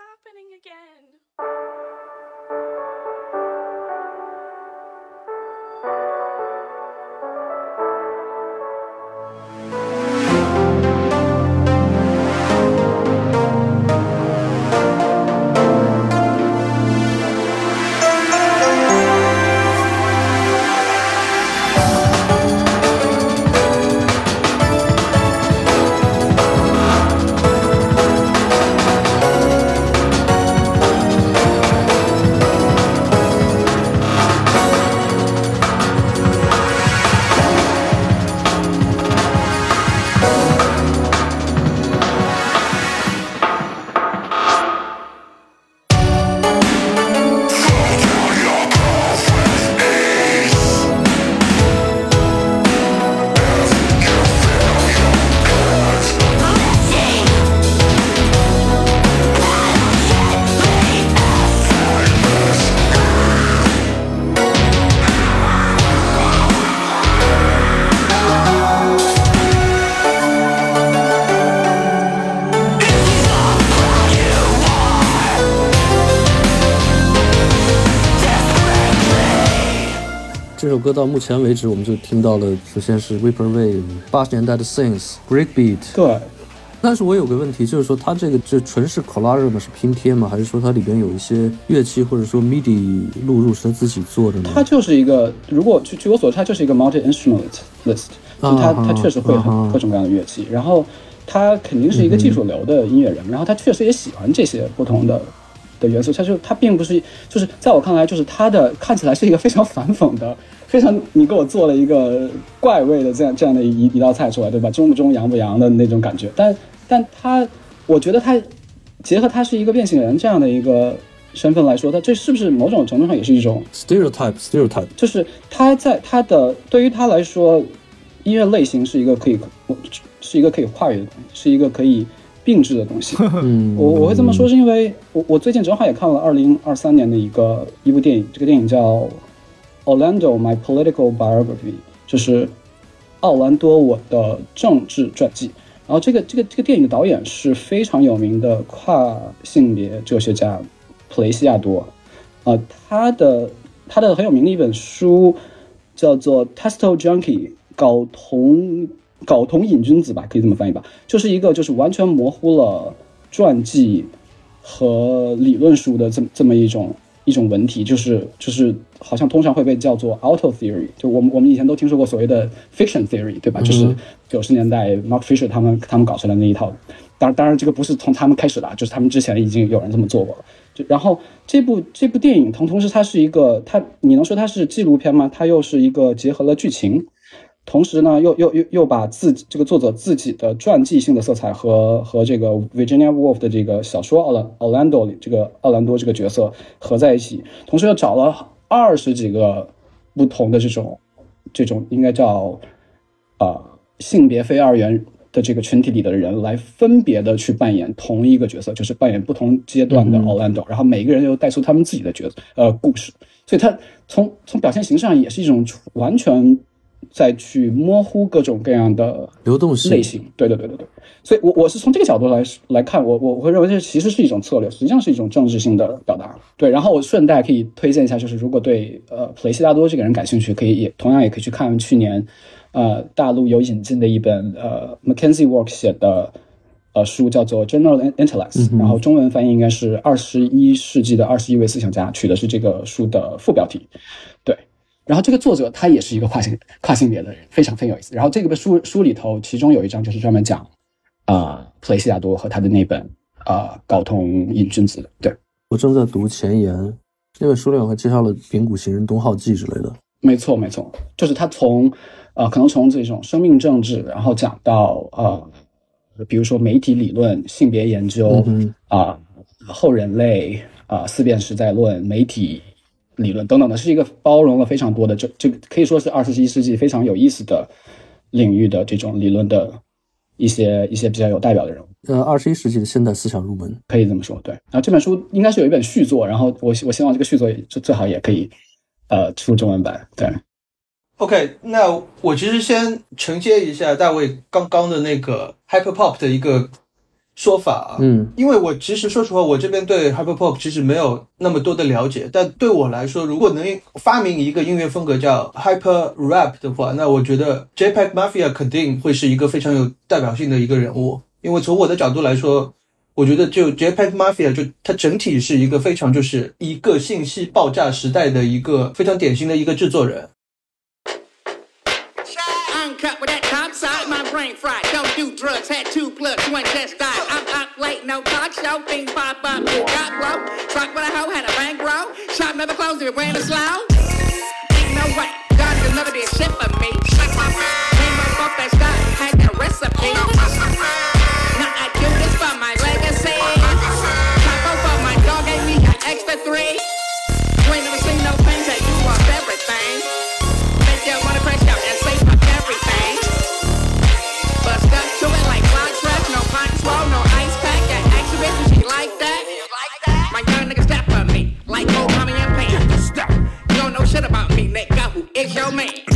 歌到目前为止，我们就听到了，首先是 Vaporwave 八十年代的 Synth Breakbeat，对，但是我有个问题，就是说它这个就纯是 collage 吗？是拼贴吗？还是说它里边有一些乐器或者说 MIDI 录入是他自己做的呢？它就是一个，如果据据我所知，它就是一个 multi instrument list，就它它确实会很各种各样的乐器，然后他肯定是一个技术流的音乐人，然后他确实也喜欢这些不同的的元素，他就他并不是就是在我看来，就是他的看起来是一个非常反讽的。非常，你给我做了一个怪味的这样这样的一一道菜出来，对吧？中不中，洋不洋的那种感觉。但但他，我觉得他结合他是一个变性人这样的一个身份来说，他这是不是某种程度上也是一种 stereotype？stereotype 就是他在他的对于他来说，音乐类型是一个可以是一个可以跨越的东西，是一个可以并置的东西。嗯，我我会这么说，是因为我我最近正好也看了二零二三年的一个一部电影，这个电影叫。Orlando, my political biography，就是奥兰多我的政治传记。然后这个这个这个电影的导演是非常有名的跨性别哲学家普雷西亚多。啊，他的他的很有名的一本书叫做《Testo Junkie》，睾酮睾酮瘾君子吧，可以这么翻译吧，就是一个就是完全模糊了传记和理论书的这么这么一种。一种文体就是就是好像通常会被叫做 auto theory，就我们我们以前都听说过所谓的 fiction theory，对吧？就是九十年代 Mark Fisher 他们他们搞出来那一套。当然当然这个不是从他们开始的，就是他们之前已经有人这么做过了。就然后这部这部电影同同时它是一个它你能说它是纪录片吗？它又是一个结合了剧情。同时呢，又又又又把自己这个作者自己的传记性的色彩和和这个 Virginia Woolf 的这个小说奥兰奥兰多里这个奥兰多这个角色合在一起，同时又找了二十几个不同的这种这种应该叫啊性别非二元的这个群体里的人来分别的去扮演同一个角色，就是扮演不同阶段的奥兰多，然后每个人又带出他们自己的角色呃故事，所以他从从表现形式上也是一种完全。再去模糊各种各样的流动性类型，对对对对对，所以，我我是从这个角度来来看，我我会认为这其实是一种策略，实际上是一种政治性的表达。对，然后我顺带可以推荐一下，就是如果对呃普雷西大多这个人感兴趣，可以也同样也可以去看去年呃大陆有引进的一本呃 Mackenzie Work 写的呃书，叫做 General Intellects，然后中文翻译应该是二十一世纪的二十一位思想家，取的是这个书的副标题。对。然后这个作者他也是一个跨性跨性别的人，非常非常有意思。然后这个书书里头，其中有一章就是专门讲啊普雷西亚多和他的那本啊睾酮瘾君子。对我正在读前言，那本书里还介绍了丙谷行人东浩记之类的。没错没错，就是他从呃可能从这种生命政治，然后讲到呃比如说媒体理论、性别研究啊后人类啊四辨时代论、媒体。理论等等的，是一个包容了非常多的，这这可以说是二十一世纪非常有意思的领域的这种理论的一些一些比较有代表的人物。呃，二十一世纪的现代思想入门，可以这么说。对，然后这本书应该是有一本续作，然后我我希望这个续作最最好也可以呃出中文版。对，OK，那我其实先承接一下大卫刚刚的那个 Hyper Pop 的一个。说法啊，嗯，因为我其实说实话，我这边对 hyper pop 其实没有那么多的了解，但对我来说，如果能发明一个音乐风格叫 hyper rap 的话，那我觉得 JPEG Mafia 肯定会是一个非常有代表性的一个人物。因为从我的角度来说，我觉得就 JPEG Mafia 就它整体是一个非常就是一个信息爆炸时代的一个非常典型的一个制作人。Drugs, had two plugs, one test died. I'm up late, no talk show, things pop up, you got blow. Truck with a hoe, had a bankroll. Shop never closed, it ran slow. Ain't no way, God could never did shit for me. Came up off that stock, had that recipe. Now me let go. Who is your man.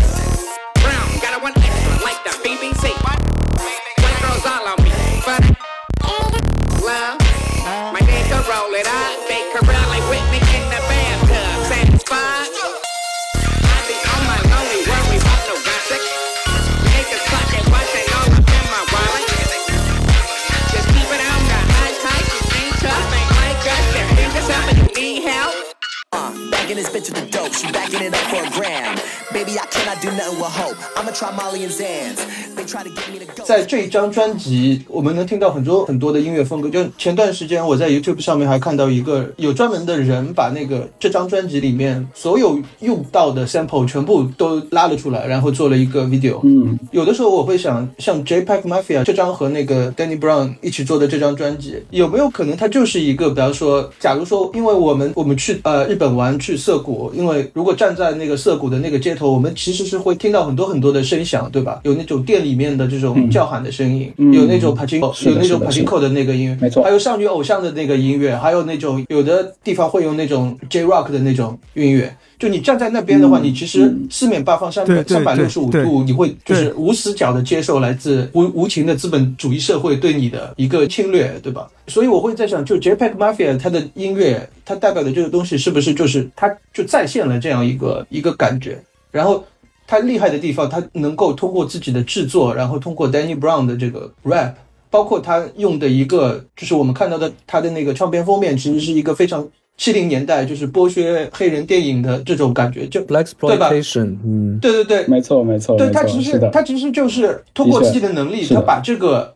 Bagging this bitch with the dope, she backing it up for a gram. Baby, I cannot do nothing with hope. I'ma try Molly and Zans. They try to get me to go. 在这一张专辑，我们能听到很多很多的音乐风格。就前段时间我在 YouTube 上面还看到一个有专门的人把那个这张专辑里面所有用到的 sample 全部都拉了出来，然后做了一个 video。嗯，有的时候我会想，像 JPEG Mafia 这张和那个 Danny Brown 一起做的这张专辑，有没有可能它就是一个，比方说，假如说，因为我们我们去呃日本玩去涩谷，因为如果站在那个涩谷的那个街头，我们其实是会听到很多很多的声响，对吧？有那种店里面的这种叫喊的声音，嗯有那种 pachinko，的有那种是的 pachinko 的那个音乐，没错还有少女偶像的那个音乐，还有那种有的地方会用那种 J Rock 的那种音乐。就你站在那边的话，嗯你其实四面八方三百三百六十五度，你会就是无死角的接受来自无无情的资本主义社会对你的一个侵略，对吧？所以我会在想，就 JPEG Mafia 它的音乐，它代表的这个东西是不是就是它就再现了这样一个一个感觉？然后他厉害的地方，他能够通过自己的制作，然后通过 Danny Brown 的这个 rap，包括他用的一个，就是我们看到的他的那个唱片封面，其实是一个非常七零年代就是剥削黑人电影的这种感觉，就 Black 对吧？exploitation，嗯，对对对，没错没错没错，对他其，实他其实就是通过自己的能力，他把这个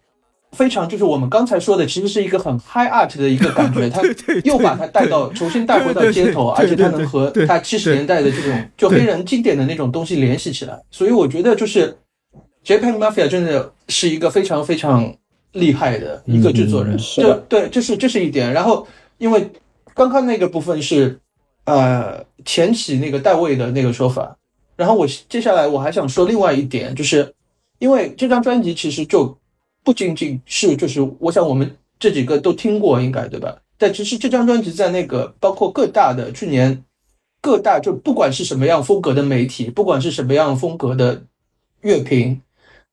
非常就是我们刚才说的，其实是一个很 high art 的一个感觉，他又把它带到重新带回到街头，而且他能和他七十年代的这种就黑人经典的那种东西联系起来，所以我觉得就是 Japan Mafia 真的是一个非常非常厉害的一个制作人，这嗯是的。对，这是这是一点。然后因为刚刚那个部分是呃前起那个戴维的那个说法，然后我接下来我还想说另外一点，就是因为这张专辑其实就不仅仅是就是我想我们这几个都听过，应该对吧？但其实这张专辑在那个包括各大的去年各大就不管是什么样风格的媒体，不管是什么样风格的乐评，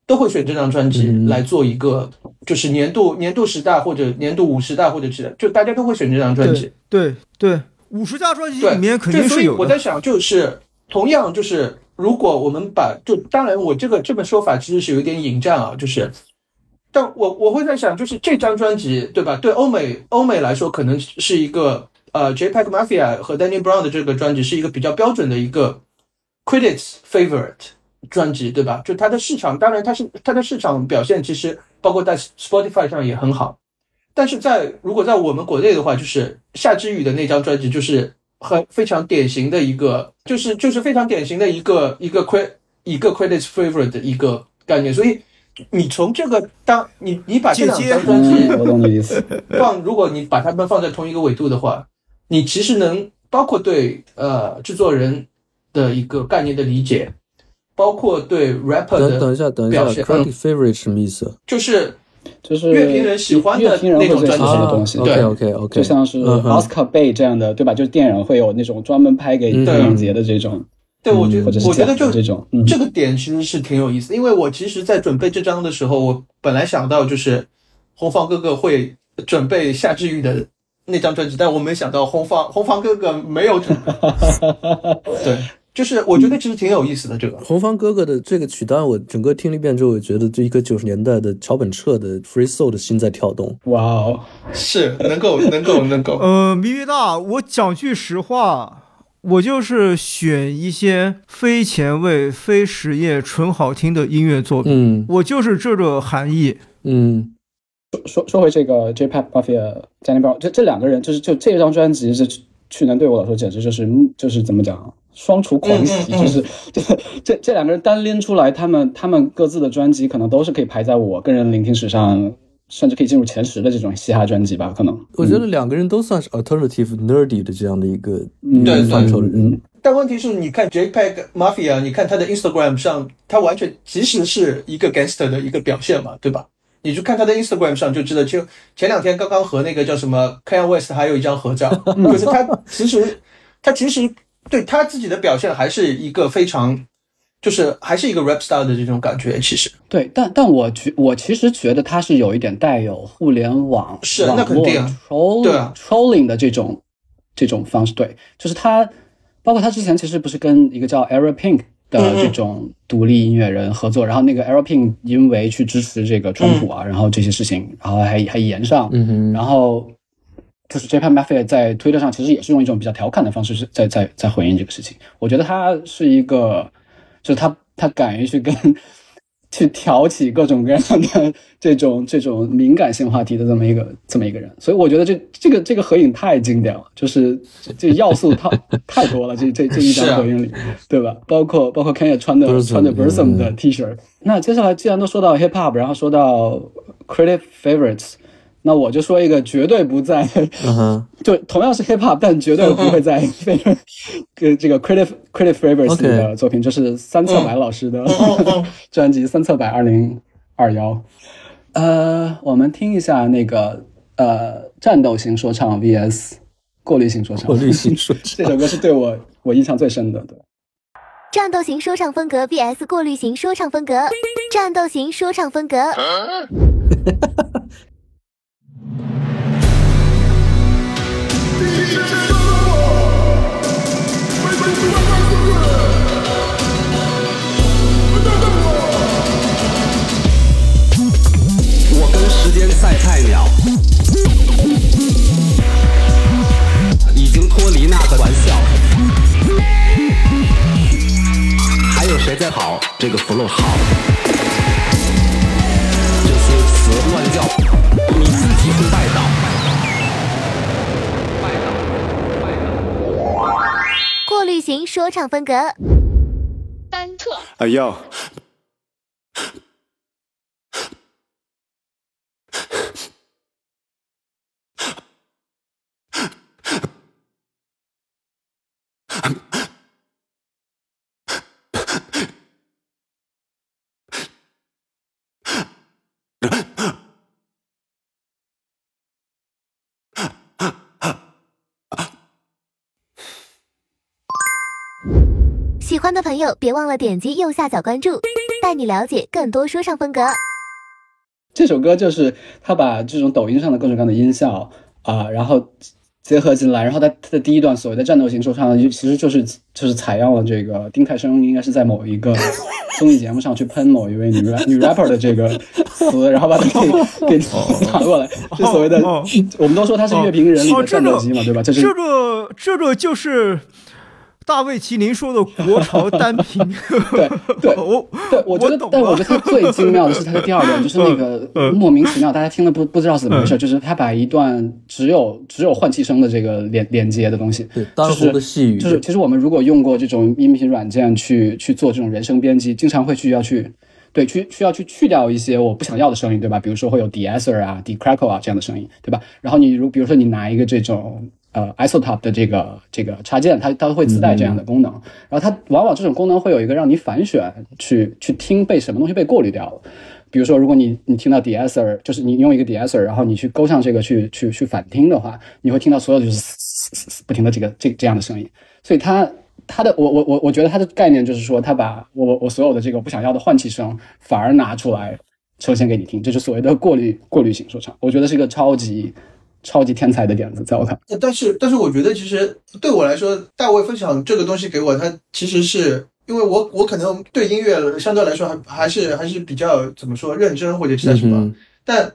都会选这张专辑嗯来做一个就是年度年度十大或者年度五十大或者是就大家都会选这张专辑。对对，五十家专辑，里面肯定是有的。我在想，就是同样就是，如果我们把就当然，我这个这个说法其实是有一点引战啊，就是，但我我会在想，就是这张专辑对吧？对欧美欧美来说，可能是一个呃，JPEG Mafia 和 Danny Brown 的这个专辑是一个比较标准的一个 critics favorite 专辑，对吧？就它的市场，当然它是它的市场表现，其实包括在 Spotify 上也很好。但是在如果在我们国内的话，就是夏之雨的那张专辑，就是很非常典型的一个，就是就是非常典型的一个一个 cre 一个 critics favorite 的一个概念。所以你从这个当你你把这两张专辑嗯，我懂你的意思。放，如果你把它们放在同一个纬度的话，你其实能包括对呃制作人的一个概念的理解，包括对 rapper 的，等等一下，等一下 favorite 什么意思？就是就是乐评人喜欢的乐评人会最喜那种专辑。欢的东西，对。OK OK OK，就像是嗯哼奥斯卡贝这样的，对吧？就是电影会有那种专门拍给嗯。电影节的这种，对我觉得我觉得就这种，嗯，这个点其实是挺有意思，因为我其实，在准备这张的时候，我本来想到就是红方哥哥会准备夏之玉的那张专辑，但我没想到红方红方哥哥没有准备。对，就是我觉得其实挺有意思的这个。红方哥哥的这个曲单，我整个听了一遍之后，我觉得这一个九十年代的桥本彻的 Free Soul 的心在跳动。哇哦，是能够能够能够，呃，咪咪大，我讲句实话，我就是选一些非前卫、非实业、纯好听的音乐作品，嗯。我就是这个含义。嗯。说说说回这个 J-Pop Mafia、Danny Brown，这这两个人，就是就这张专辑是去年对我来说简直就是就是怎么讲，双厨狂喜，嗯嗯嗯。就是就是 这这两个人单拎出来，他们他们各自的专辑可能都是可以排在我个人聆听史上，甚至可以进入前十的这种嘻哈专辑吧，可能。我觉得两个人都算是 alternative nerdy 的这样的一个嗯对范畴的人。嗯，但问题是，你看 JPEG Mafia，你看他的 Instagram 上，他完全其实是一个 gangster 的一个表现嘛，对吧？你去看他的 Instagram 上就知道，就前两天刚刚和那个叫什么 Kanye West 还有一张合照，就是他其实他其实对他自己的表现还是一个非常，就是还是一个 rap star 的这种感觉，其实。对，但但我觉我其实觉得它是有一点带有互联网是那肯定啊。troll 对啊。trolling 的这种这种方式，对，就是他，包括他之前其实不是跟一个叫 Era Pink 的这种独立音乐人合作，然后那个 Era Pink 因为去支持这个川普啊，然后这些事情，然后还还延上，嗯哼，然后就是 J.P. Mafia 在推特上其实也是用一种比较调侃的方式是在在在回应这个事情。我觉得他是一个，就他他敢于去跟 去挑起各种各样的这种这种敏感性话题的这么一个这么一个人。所以我觉得这这个这个合影太经典了，就是这要素太 太多了。这这这一张合影里，对吧？包括包括 Kanye 穿的穿着 Bursum 的 T 恤。那接下来既然都说到 Hip Hop，然后说到 Creative Favorites。那我就说一个绝对不在，就同样是 hip hop，但绝对不会在跟这个 creative creative favorites 的作品，就是三侧白老师的 专辑《三侧白二零二幺》。呃，我们听一下那个呃战斗型说唱 vs 过滤型说唱。过滤型说唱 这首歌是对我我印象最深的。对，战斗型说唱风格 vs 过滤型说唱风格，战斗型说唱风格。这些词乱叫你自己会拜倒。型说唱风格。单特。哎呦。喜欢的朋友别忘了点击右下角关注，带你了解更多说唱风格。这首歌就是他把这种抖音上的各种各样的音效啊，然后结合进来，然后他他的第一段所谓的战斗型说唱，就其实就是就是采样了这个丁太升应该是在某一个综艺节目上去喷某一位女 rap 女 rapper 的这个词，然后把它给给拿过来，就所谓的我们都说他是乐评人里的战斗机嘛，对吧？这是这个这个就是。大卫麒麟说的国潮单品，对 对，我对我觉得，但我觉得他最精妙的是他的第二段，就是那个莫名其妙，大家听了不不知道是怎么回事，就是他把一段只有只有换气声的这个连连接的东西，对，当红的细语，就是其实我们如果用过这种音频软件去去做这种人声编辑，经常会去要去对去需要去去掉一些我不想要的声音，对吧？比如说会有 de-esser 啊、de-crackle 啊这样的声音，对吧？然后你如比如说你拿一个这种。呃，isotope 的这个这个插件，它它会自带这样的功能。然后它往往这种功能会有一个让你反选去去听被什么东西被过滤掉了。比如说，如果你你听到 de-esser，就是你用一个 de-esser，然后你去勾上这个去去去反听的话，你会听到所有就是不停的这个这这样的声音。所以它它的我我我我觉得它的概念就是说，它把我我所有的这个不想要的换气声反而拿出来呈现给你听，这是所谓的过滤过滤型说唱。我觉得是一个超级。超级天才的点子，在我看。但是，但是我觉得其实对我来说，大卫分享这个东西给我，他其实是因为我我可能对音乐相对来说还还是还是比较怎么说认真或者其他什么。但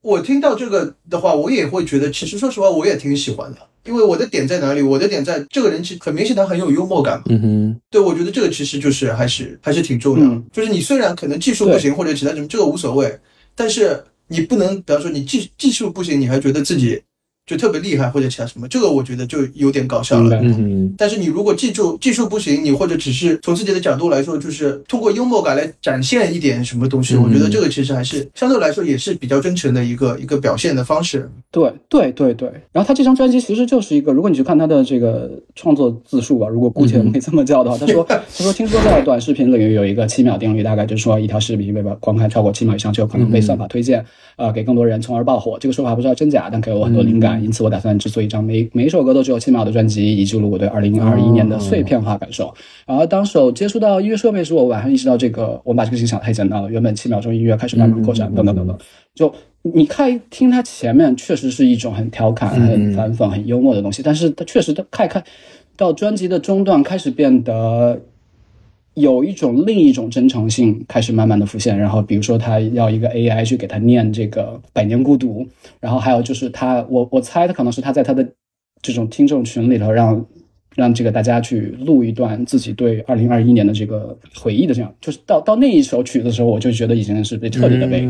我听到这个的话，我也会觉得，其实说实话，我也挺喜欢的。因为我的点在哪里？我的点在这个人其实很明显，他很有幽默感嘛。嗯哼。对，我觉得这个其实就是还是还是挺重要。就是你虽然可能技术不行或者其他什么，这个无所谓，但是。你不能，比方说你技技术不行，你还觉得自己就特别厉害或者其他什么，这个我觉得就有点搞笑了。嗯但是你如果技术技术不行，你或者只是从自己的角度来说，就是通过幽默感来展现一点什么东西，我觉得这个其实还是相对来说也是比较真诚的一个一个表现的方式。对对对对。然后他这张专辑其实就是一个，如果你去看他的这个创作字数吧，如果姑且可以这么叫的话，他说 他说听说在短视频领域有一个七秒定律，大概就是说一条视频被观看超过七秒以上，就有可能被算法推荐。呃，给更多人，从而爆火。这个说法不知道真假，但给了我很多灵感。因此，我打算制作一张每每一首歌都只有七秒的专辑，以记录我对二零二一年的碎片化感受。然后，当首接触到音乐设备时，我晚上意识到这个，我们把这个事情想太简单了。原本七秒钟音乐开始慢慢扩展，等等等等。就你看，听它前面确实是一种很调侃、很反讽、很幽默的东西，但是它确实它看看到专辑的中段开始变得。有一种另一种真诚性开始慢慢的浮现。然后比如说他要一个 AI 去给他念这个《百年孤独》，然后还有就是他，我我猜他可能是他在他的这种听众群里头让。让这个大家去录一段自己对二零二一年的这个回忆的，这样就是到到那一首曲子的时候，我就觉得已经是被彻底的被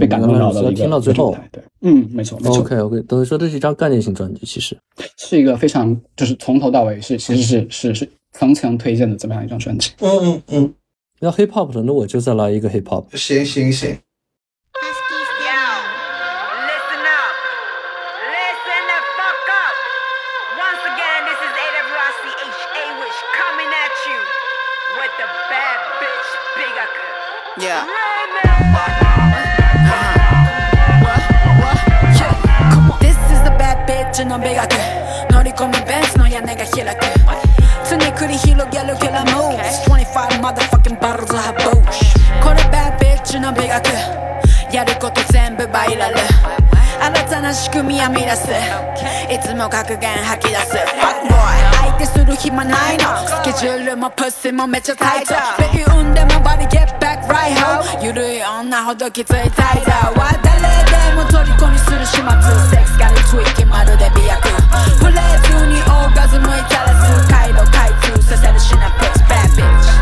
被感动到的一个状态。对，嗯，没错，没错。OK OK，等于说这是一张概念性专辑，其实是一个非常就是从头到尾是其实是是是层层推荐的这么样一张专辑。嗯嗯嗯。要 Hip Hop 的，那我就再来一个 Hip Hop。行行行。の美学やること全部バイラル。新たな仕組み編み出すいつも格言吐き出す。相手する暇ないの。スケジュールもプッシもめっちゃタイト。ベビー産んでもバディ get back right how ゆるい女ほどきついタイザーは誰でも虜にする始末。セックスガリツイキまるで美薬プレイ中にオーガズムいたら数回路開通させるシナプス。Bad bitch 常己磨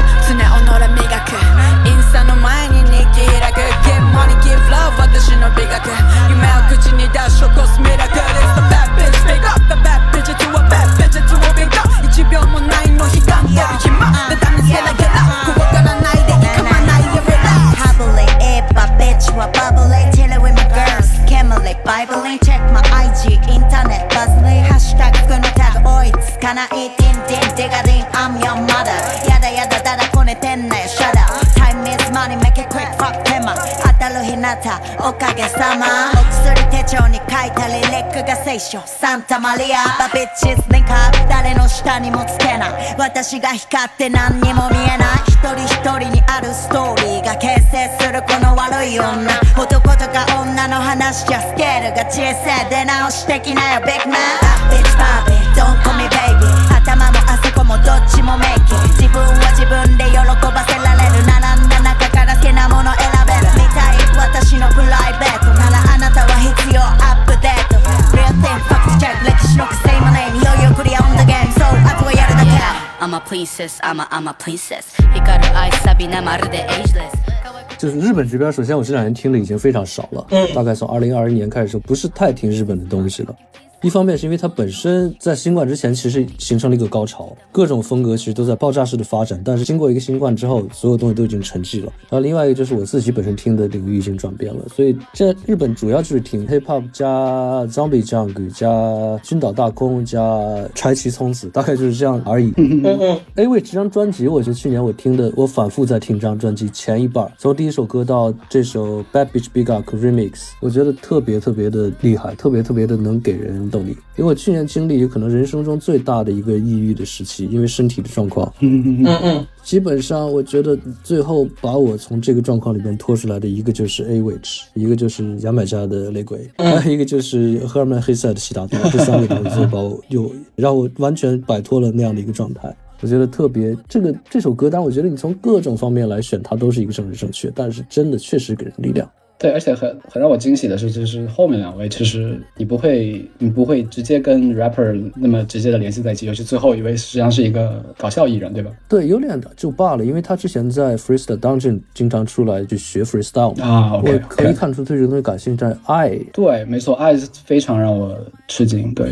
私の美学夢を口に出し起こすミラクル It's the bad bitch big up the bad bitch to a bad bitch to a big up 1秒もないの悲願出る暇で試せなきゃ怖がらないで構わないで relax Happily, it, but bitch, what bubbly Chillin' with my girls, Kimberly, Bibling Check my IG, internet, buzzly Hashtag 服のタグ追いつかない Din din, デガディン I'm your mother 当たおかげさま。お薬手帳に書いたリリックが聖書。サンタマリア。バビッチズリンカ誰の下にもつけない。私が光って何にも見えない。一人一人にあるストーリーが形成するこの悪い女。男とか女の話じゃスケールが小さい。出直してきなよビッグマン Bad bitch Barbie Don't call me baby 頭もあそこもどっちもメイキ自分は自分 I'm a princess, I'm a, I'm a princess 光る愛サビなまるで ageless 就是日本这边，首先我这两年听的已经非常少了，嗯，大概从二零二一年开始，不是太听日本的东西了。 一方面是因为它本身在新冠之前其实形成了一个高潮，各种风格其实都在爆炸式的发展，但是经过一个新冠之后，所有东西都已经沉寂了。然后另外一个就是我自己本身听的领域已经转变了，所以在日本主要就是听 hip hop 加 zombie junk 加君岛大空加柴崎聪子，大概就是这样而已。嗯嗯。A 位这张专辑，我觉得去年我听的，我反复在听这张专辑前一半，从第一首歌到这首 Bad Bitch Big Up Remix，我觉得特别特别的厉害，特别特别的能给人动力。因为我去年经历可能人生中最大的一个抑郁的时期，因为身体的状况，嗯嗯嗯，基本上我觉得最后把我从这个状况里面拖出来的一个就是 A Witch，一个就是牙买加的雷鬼，还有一个就是赫尔曼黑塞的悉达多，这三个东西把我又让我完全摆脱了那样的一个状态。我觉得特别这个这首歌单，我觉得你从各种方面来选，它都是一个政治正确，但是真的确实给人力量。对，而且很很让我惊喜的是，就是后面两位，其实你不会，你不会直接跟 rapper 那么直接的联系在一起，尤其最后一位实际上是一个搞笑艺人，对吧？对，有点就罢了，因为他之前在 Freestyle Dungeon 经常出来就学 Freestyle 嘛，啊，我可以看出对这个东西感兴趣。爱，对，没错，爱是非常让我吃惊，对。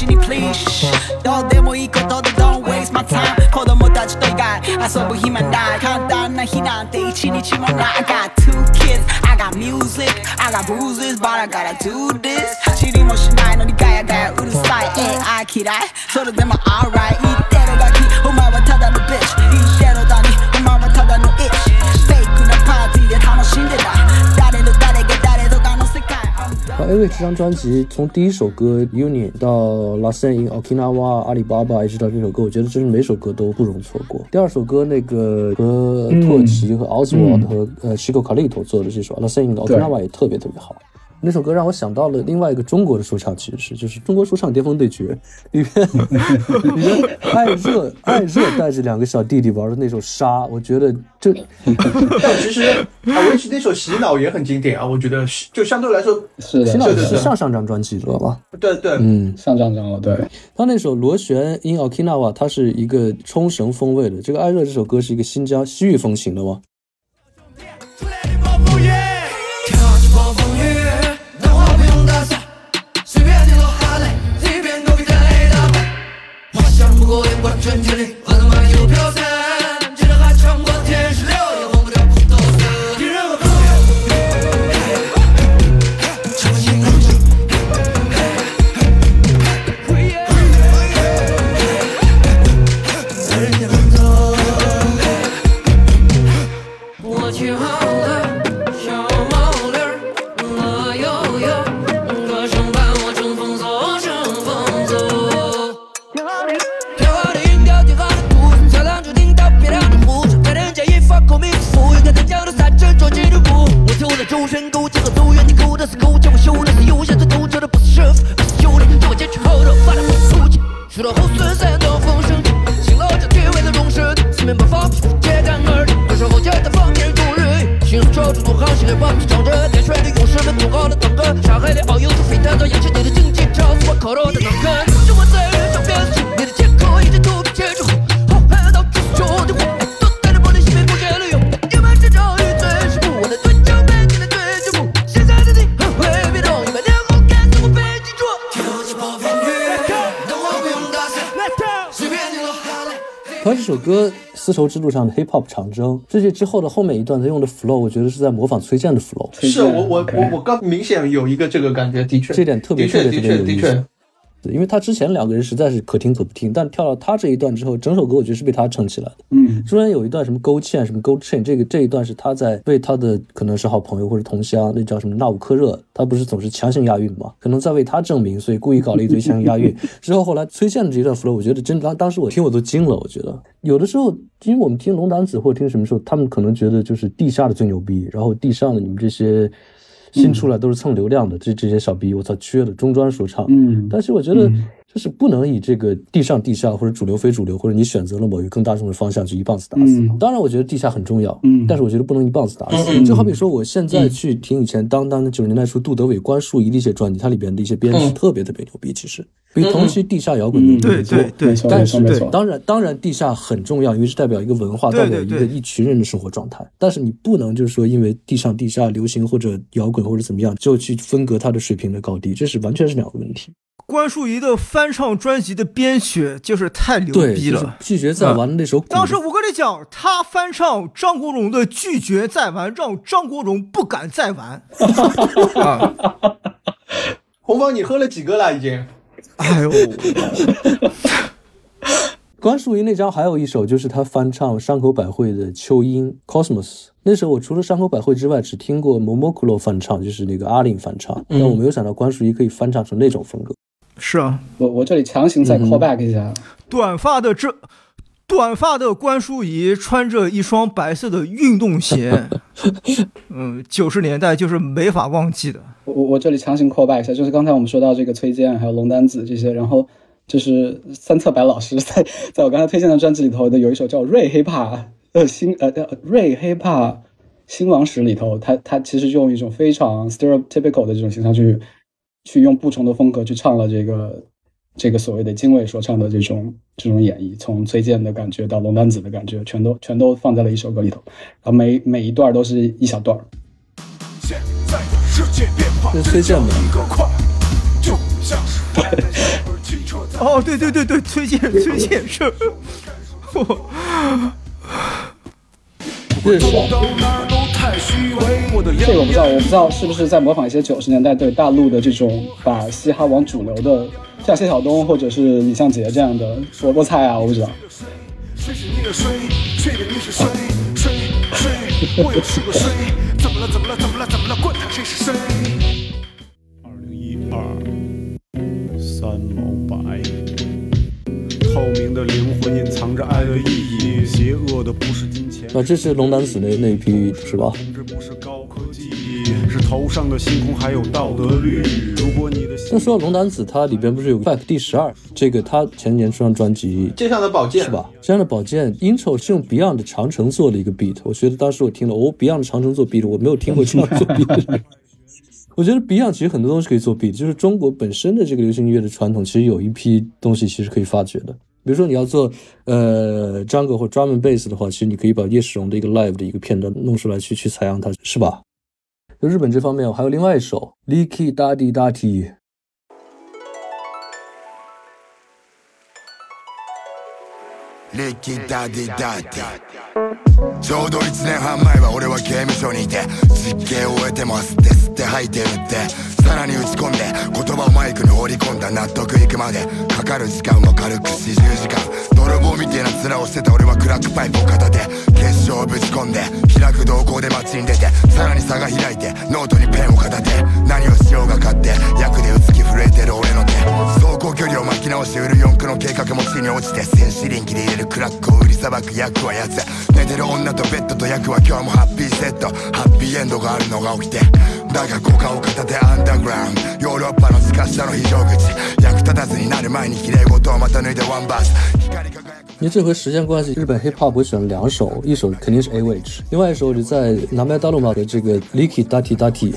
ちに please どうでもいいことで don't waste my time 子供たちと以外遊ぶ暇ない。簡単な日なんて一日もない。I got two kids I got music I got bruises but I gotta do this 知りもしないのにガヤガヤうるさい。AI 嫌い。それでも alright 言ってるだけ。お前はただの bitch 言ってるだに。お前はただの itch フェイクなパーティーで楽しんでな い誰の誰が誰とかの世界 艾薇这张专辑从第一首歌《Union》到《Last in Okinawa》阿里巴巴，一直到这首歌，我觉得真是每首歌都不容错过。第二首歌那个和拓奇和 Oswald 和呃 Chico Carlito 做的这首《Last in Okinawa》也特别特别好。 那首歌让我想到了另外一个中国的说唱，其实是就是《中国说唱巅峰对决》里边，里边艾热艾热带着两个小弟弟玩的那首《杀》，我觉得这。但其实啊，维奇那首《洗脑》也很经典啊，我觉得就相对来说是的，洗脑是上上张专辑知道吧？对对，嗯，上上张了。对，他那首《螺旋 in Okinawa》，它是一个冲绳风味的，这个艾热这首歌是一个新疆西域风情的吗？过眼观超出独行，心里忘记长着点水的勇士们，同好的当歌，上海的遨游出飞弹到眼前你的经济，超出我口头的能根，生活在人上边是你的借口，一直图片切之后，浩瀚到处说的话，都带着玻璃心被不解了用，你们这遭遇最是不我的嘴角被你的对节目，现在的你很会别动，一百年后感觉我被记住，跳起暴风雨，等我不用打伞，随便你落下来。他这首歌丝绸之路上的 hip hop 长征，这些之后的后面一段他用的 flow，我觉得是在模仿崔健的 flow。是我我我我刚明显有一个这个感觉，的确，这点特别的确特别特别有意思的确的确。因为他之前两个人实在是可听可不听，但跳到他这一段之后，整首歌我觉得是被他撑起来的。嗯，中间有一段什么勾芡，什么勾芡，这个这一段是他在为他的可能是好朋友或者同乡，那叫什么纳吾克热，他不是总是强行押韵嘛？可能在为他证明，所以故意搞了一堆强行押韵。之后后来崔健的这一段 flow，我觉得真当当时我听我都惊了。我觉得有的时候，因为我们听龙胆子或者听什么时候，他们可能觉得就是地下的最牛逼，然后地上的你们这些。新出来都是蹭流量的，这这些小逼，我操，缺的中专说唱。嗯，但是我觉得就是不能以这个地上地下或者主流非主流，或者你选择了某一个更大众的方向去一棒子打死。嗯当然，我觉得地下很重要，嗯但是我觉得不能一棒子打死。嗯就好比说，我现在去听以前当当的九十年代初杜德伟、关淑怡的一些专辑，它里边的一些编曲嗯特别特别牛逼，其实比同期地下摇滚牛逼多。对对没错但是没错。当然，当然，地下很重要，因为是代表一个文化，代表一个一群人的生活状态。但是你不能就是说，因为地上地下流行或者摇滚或者怎么样，就去分隔它的水平的高低，这是完全是两个问题。关淑怡的翻唱专辑的编曲就是太牛对，就是逼了。拒绝再玩的那首鼓，当时我跟你讲，他翻唱张国荣的《拒绝再玩》，让张国荣不敢再玩。啊，红方，你喝了几个了？已经？哎呦，关淑怡那张还有一首，就是他翻唱山口百惠的《秋音 Cosmos》。那时候我除了山口百惠之外，只听过 Momokuro 翻唱，就是那个阿令翻唱，但我没有想到关淑怡可以翻唱成那种风格。是啊，我我这里强行再 call back 一下，短发的这。短发的关淑怡穿着一双白色的运动鞋，嗯，九十年代就是没法忘记的。我我这里强行 call back 一下，就是刚才我们说到这个崔健还有龙丹子这些，然后就是三侧白老师在在我刚才推荐的专辑里头的有一首叫《瑞 hiphop》呃新呃呃瑞 hiphop 新王史里头，他他其实用一种非常 stereotypical 的这种形象去去用不同的风格去唱了这个这个所谓的精卫说唱的这种这种演绎，从崔健的感觉到龙丹子的感觉，全都全都放在了一首歌里头，然后每每一段都是一小段是崔健 的，哦，对对对对，崔健崔健是，这是这个我不知道，我不知道是不是在模仿一些九十年代对大陆的这种把嘻哈往主流的，像谢晓东或者是李向杰这样的萝卜菜啊，我不知道。谁是你的谁？确定你是谁？谁谁？我又是个谁？怎么了？怎么了？怎么了？怎么了？管他谁是谁？二三毛白。透明的灵魂隐藏着爱的意义，邪恶的不是金钱。啊，这是龙胆子那那一批是吧？是头上的星空，还有道德律。如果你的那说到龙胆子，它里边不是有《Back》第十二？这个他前年出张专辑《街上的宝剑》是吧？街上的宝剑 intro 是用 Beyond 的长城做的一个 beat，我觉得当时我听了，哦，Beyond 的长城做 beat，我没有听过这样做 beat。我觉得 Beyond 其实很多东西可以做 beat，就是中国本身的这个流行音乐的传统，其实有一批东西其实可以发掘的。比如说你要做呃 jungle 或 drum and bass 的话，其实你可以把叶世荣的一个 live 的一个片段弄出来去去采样它，是吧？就日本这方面，我还有另外一首 Leaky Daddy Daddy。Leaky Daddy Daddy ちょうど1年半前は俺は刑務所にいて実刑を終えても吸って吸って吐いて売って。さらに打ち込んで言葉をマイクに放り込んだ納得いくまで。かかる時間は軽く40時間。泥棒みたいな面をしてた俺はクラックパイプを片手。決勝をぶち込んで開く動向で街に出てさらに差が開いてノートにペンを片手。何をしようが勝って役で打つ気震えてる俺の手。走行距離を巻き直して売る四駆の計画も地に落ちて戦士臨機で入れるクラックを売りさばく役はやつ寝てる女とベッドと役は今日もハッピーセット。ハッピーエンドがあるのが起きてだがを片手アンダーグラウンドヨーロッパの地下下の非常口。役立たずになる前に綺麗事をまた抜いてワンバース。光り輝く因为这回时间关系，日本 hip hop 我选了两首，一首肯定是 A Wage，另外一首就在南麦大陆马的这个 Licky Daddy Daddy。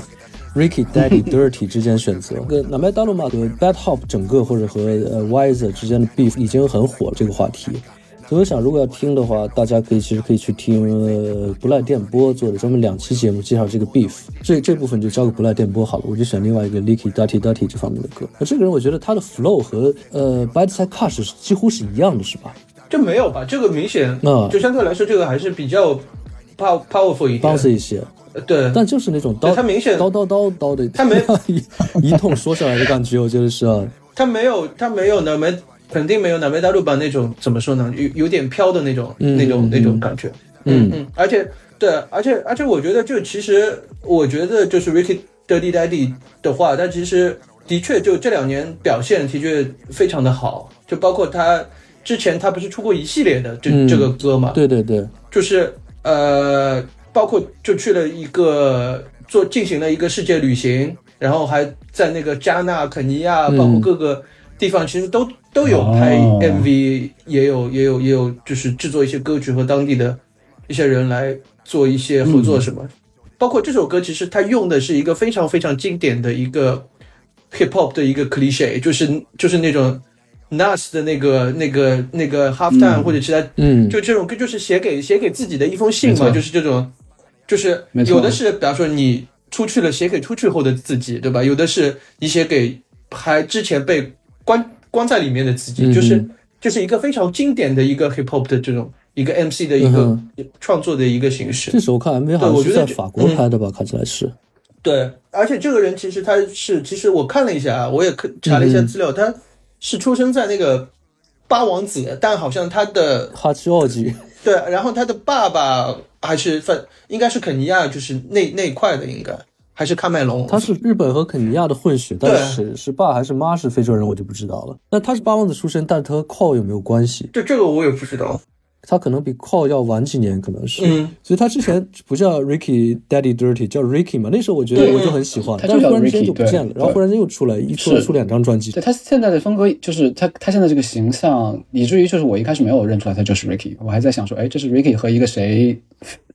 Ricky Daddy Dirty 之间选择，跟 e a l u m a 和 Bad Hop 整个或者和呃 Wiser 之间的 beef 已经很火了这个话题。所以我想，如果要听的话，大家可以其实可以去听呃不赖电波做的专门两期节目介绍这个 beef，这这部分就交给不赖电波好了。我就选另外一个 Licky Dirty Dirty 这方面的歌。那这个人我觉得他的 flow 和呃 Bad Side Cash 几乎是一样的，是吧？这没有吧？这个明显，嗯，就相对来说，这个还是比较 pow powerful 一点 bounce 一些。对，但就是那种刀，他明显刀刀刀刀的，他没 一一通说下来的感觉，我觉得是啊。他没有，他没有那没肯定没有南美大陆版那种怎么说呢？有有点飘的那种、嗯、那种那种感觉。嗯嗯，而且对，而且而且我觉得就其实我觉得就是 Ricky Dirty Daddy 的话，他其实的确就这两年表现的确非常的好，就包括他之前他不是出过一系列的这、嗯、这个歌嘛？对对对，就是呃。包括就去了一个做进行了一个世界旅行，然后还在那个加纳、肯尼亚，包括各个地方，其实都都有拍 MV，、也有也有也有就是制作一些歌曲和当地的一些人来做一些合作什么。包括这首歌，其实它用的是一个非常非常经典的一个 hip hop 的一个 cliche，就是就是那种 Nas 的那个那个那个 halftime、嗯或者其他，嗯，就这种歌就是写给写给自己的一封信嘛，就是这种。就是有的是，比方说你出去了，写给出去后的自己，对吧？有的是你写给还之前被关关在里面的自己，嗯、就是就是一个非常经典的一个 hip hop 的这种一个 MC 的一个创作的一个形式。这首我看 MV 好像是在法国拍的吧？看起来是。对，而且这个人其实他是，其实我看了一下，我也查了一下资料，他是出生在那个八王子，但好像他的哈奇奥吉。对，然后他的爸爸还是反应该是肯尼亚，就是那那块的，应该还是喀麦隆。他是日本和肯尼亚的混血，但是是爸还是妈是非洲人，我就不知道了。那他是八王子出身，但是他和 Call 有没有关系？这这个我也不知道。他可能比 Call 要晚几年，可能是。嗯。所以他之前不叫 Ricky Daddy Dirty，叫 Ricky 嘛。那时候我觉得我就很喜欢，但是忽然之间就不见了，然后忽然间又出来一出出两张专辑。对他现在的风格，就是他他现在这个形象，以至于就是我一开始没有认出来他就是 Ricky，我还在想说，哎，这是 Ricky 和一个谁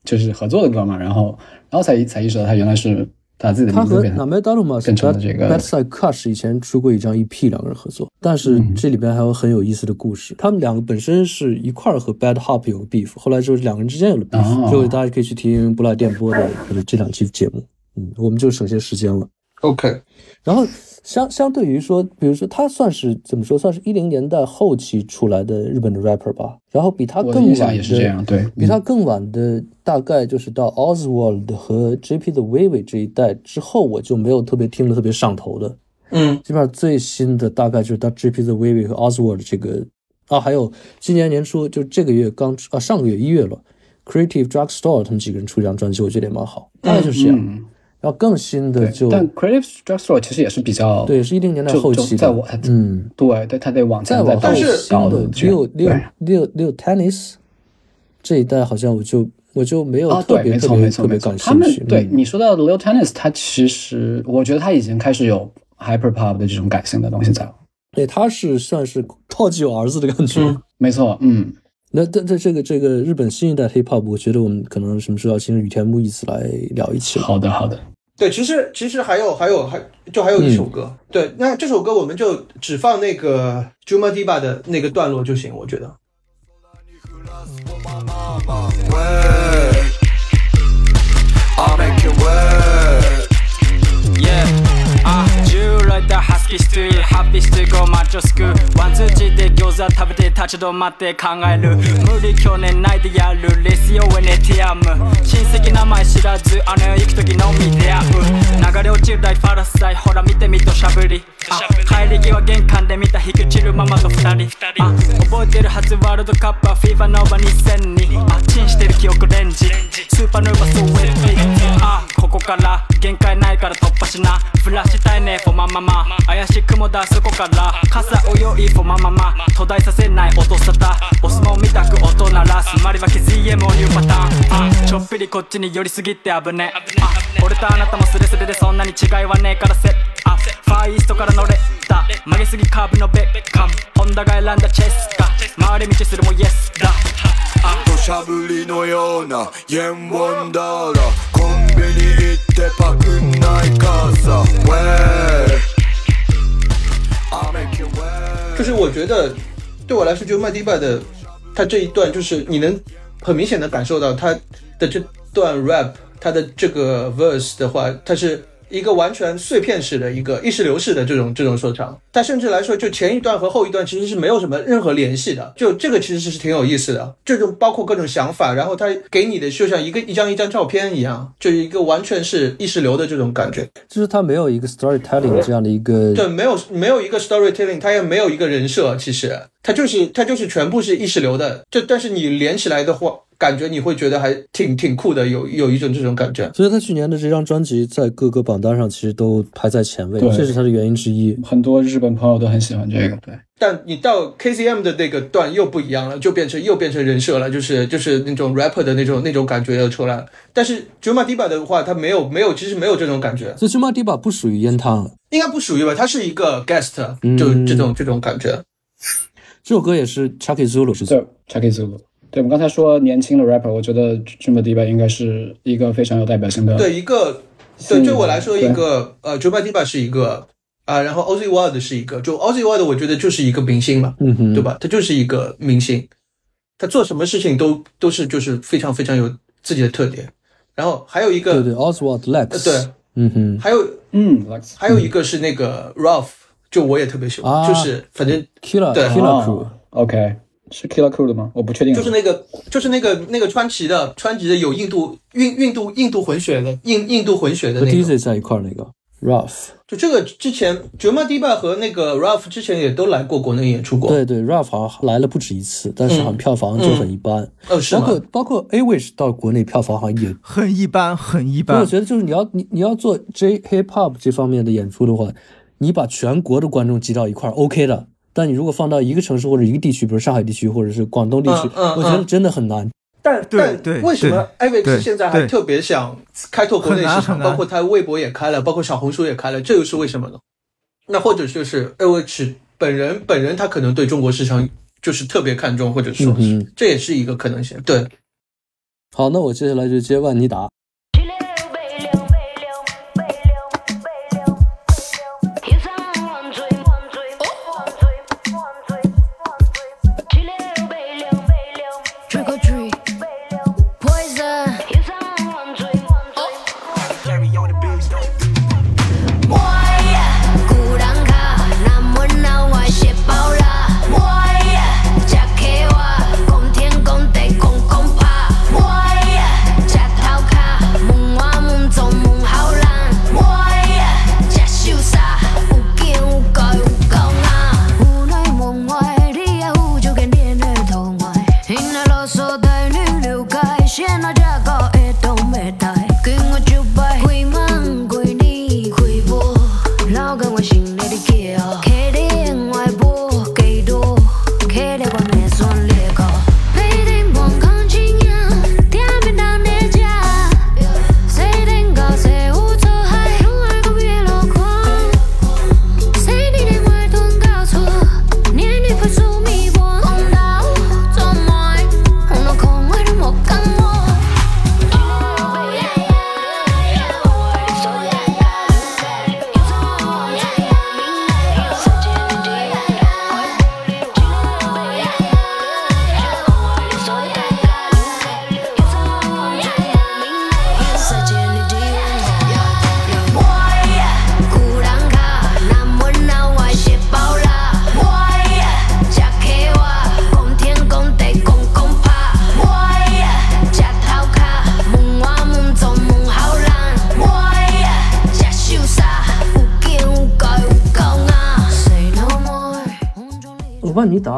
就是合作的歌嘛，然后然后才才意识到他原来是。他自己的他和名字 n a m e d a l u m a 变成了这个 Bad Side Cush 以前出过一张 EP，两个人合作，但是这里边还有很有意思的故事。他们两个本身是一块儿和 Bad Hop 有个 beef，后来就是两个人之间有了 beef，所以大家可以去听不赖电波的这两期节目，嗯，我们就省些时间了。OK，然后相相对于说，比如说他算是怎么说，算是一零年代后期出来的日本的 rapper 吧。然后比他更晚的也是这样，对，比他更晚的大概就是到 Oswald 和 JP 的 Wavy 这一代之后，我就没有特别听得特别上头的。嗯，基本上最新的大概就是到 JP 的 Wavy 和 Oswald 这个啊，还有今年年初就这个月刚出啊上个月一月了，Creative Drugstore 他们几个人出一张专辑，我觉得也蛮好，大概就是这样。嗯然后更新的就但 Creative Drugstore 其实也是比较对，是一零年代后期的，在我嗯，对对，他得往前再往后倒新倒的六六六六 Tennis 这一代好像我就我就没有特别特别特别感兴趣。嗯对你说到的 Lil Tennis，它其实我觉得它已经开始有 hyper pop 的这种感性的东西在了。对，他是算是超级有儿子的感觉。没错，嗯，那这这这个这个日本新一代 hip hop，我觉得我们可能什么时候要请雨田木一次来聊一期了。好的好的，对，其实其实还有还有还就还有一首歌，对，那这首歌我们就只放那个 Juma Diba 的那个段落就行，我觉得。I'll スハッピーストゥゴマッチョスクワンツーチで餃子食べて立ち止まって考える。無理去年ないでやる。レスヨウェネティアム。親戚名前知らず姉行く時のみ出会う。流れ落ちる大ファラサイほら見てみとしゃぶり。あ帰り際玄関で見た引き散るママと二人。あ覚えてるはずワールドカップはフィーバーノーバ2002あチンしてる記憶レンジ。スーパーヌーバースウェッティあここから限界ないから突破しな。フラッシュたいねフォマ。ママ怪しい雲だそこから傘泳いフォマママ途絶えさせない音沙汰。オスモンみたく音鳴らすマリバキ ZM をニューパターン。あちょっぴりこっちに寄りすぎて危ねあ俺とあなたもスレスレでそんなに違いはねえからせ。あファーイーストから乗れ。た曲げすぎカーブのベッカム。ホンダが選んだチェスか。回り道するもイエスだ。土砂降りのようなイェンダーラコンビニ行ってパクんない傘。Way I'll make you way 就是我觉得对我来说，就麦迪巴的他这一段，就是你能很明显的感受到他的这段 rap，他的这个 verse 的话，他是一个完全碎片式的一个意识流式的这种这种说唱。但甚至来说，就前一段和后一段其实是没有什么任何联系的。就这个其实是挺有意思的，这种包括各种想法，然后他给你的就像一个一张一张照片一样，就是一个完全是意识流的这种感觉。就是他没有一个 storytelling 这样的一个对，没有没有一个 storytelling，他也没有一个人设，其实它就是它就是全部是意识流的。就但是你连起来的话，感觉你会觉得还挺挺酷的，有有一种这种感觉。所以他去年的这张专辑在各个榜单上其实都排在前位，这是他的原因之一。很多日本朋友都很喜欢这个，对。但你到 KCM 的那个段又不一样了，就变成又变成人设了，就是就是那种 rapper 的那种那种感觉又出来了。但是 Juma Diba 的话，他没有没有，其实没有这种感觉，所以 Juma Diba 不属于烟汤，应该不属于吧？他是一个 guest，嗯就这种这种感觉。这首歌也是 Chucky Zulu 是对 Chucky Zulu。对，我们刚才说年轻的 rapper，我觉得 Juma Diba 应该是一个非常有代表性的。对一个，对对我来说，一个呃，Juma Diba 是一个啊，然后 Ozzy Wild 是一个，就 Ozzy Wild 我觉得就是一个明星嘛，嗯哼，对吧？他就是一个明星，他做什么事情都都是就是非常非常有自己的特点。然后还有一个，对对，Oswald Lex，呃对，嗯哼，还有嗯，还有一个是那个 Ralph，就我也特别喜欢，啊就是反正 Killer 对 Killer Crew，OK，是 Killer Crew 的吗？我不确定。就是那个，就是那个那个川崎的川崎的有印度印印度印度混血的印印度混血的和那个，DJ 在一块儿那个 Ralph，就这个之前 Juma Diba 和那个 Ralph 之前也都来过国内演出过。对对，Ralph 好像来了不止一次，但是好像票房就很一般。哦，是？包括包括 A Wish 到国内票房好像也很一般，很一般我。觉得就是你要你你要做 J Hip Hop 这方面的演出的话，你把全国的观众集到一块儿 OK 的。但你如果放到一个城市或者一个地区，比如上海地区或者是广东地区，嗯嗯我觉得真的很难。但但对对为什么对 Avex 现在还特别想开拓国内市场？包括他微博也开了，包括小红书也开了，这又是为什么呢？那或者就是 Avex 本人本人他可能对中国市场就是特别看重，或者说嗯这也是一个可能性。对，好，那我接下来就接万妮达。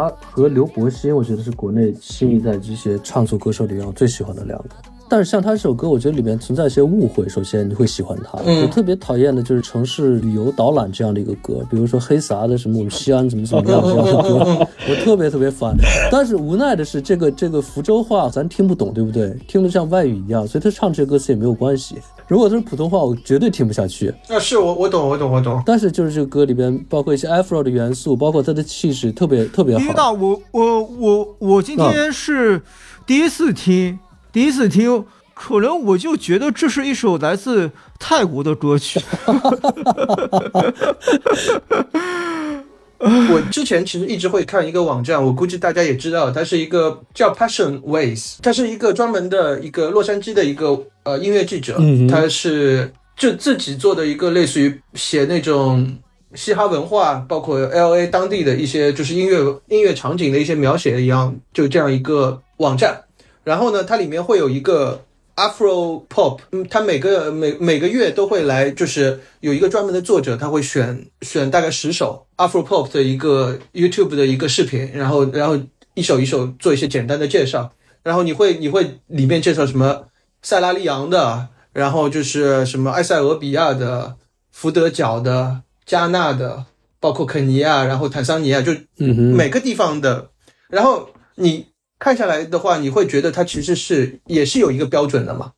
他和刘柏辛，我觉得是国内新一代这些唱作歌手里让我最喜欢的两个。但是像他这首歌，我觉得里面存在一些误会。首先，你会喜欢他，嗯我特别讨厌的就是城市旅游导览这样的一个歌，比如说黑撒的什么我们西安怎么怎么样这样的歌，我特别特别烦。但是无奈的是，这个这个福州话咱听不懂，对不对？听得像外语一样，所以他唱这些歌词也没有关系。如果都是普通话，我绝对听不下去。啊，是我我懂我懂我懂。但是就是这个歌里边包括一些 Afro 的元素，包括他的气势，特别特别好。第一大，我我我我今天是第一次听，第一次听，可能我就觉得这是一首来自泰国的歌曲。我之前其实一直会看一个网站，我估计大家也知道，它是一个叫 Passion Ways，它是一个专门的一个洛杉矶的一个呃音乐记者，他是就自己做的一个类似于写那种嘻哈文化，包括 L A 当地的一些就是音乐音乐场景的一些描写一样，就这样一个网站。然后呢，它里面会有一个 Afro Pop，嗯，它每个每每个月都会来，就是有一个专门的作者，他会选选大概十首 Afro Pop 的一个 YouTube 的一个视频，然后然后一首一首做一些简单的介绍，然后你会你会里面介绍什么塞拉利昂的，然后就是什么埃塞俄比亚的、福德角的、加纳的，包括肯尼亚，然后坦桑尼亚，就每个地方的，然后你看下来的话，你会觉得它其实是也是有一个标准的嘛，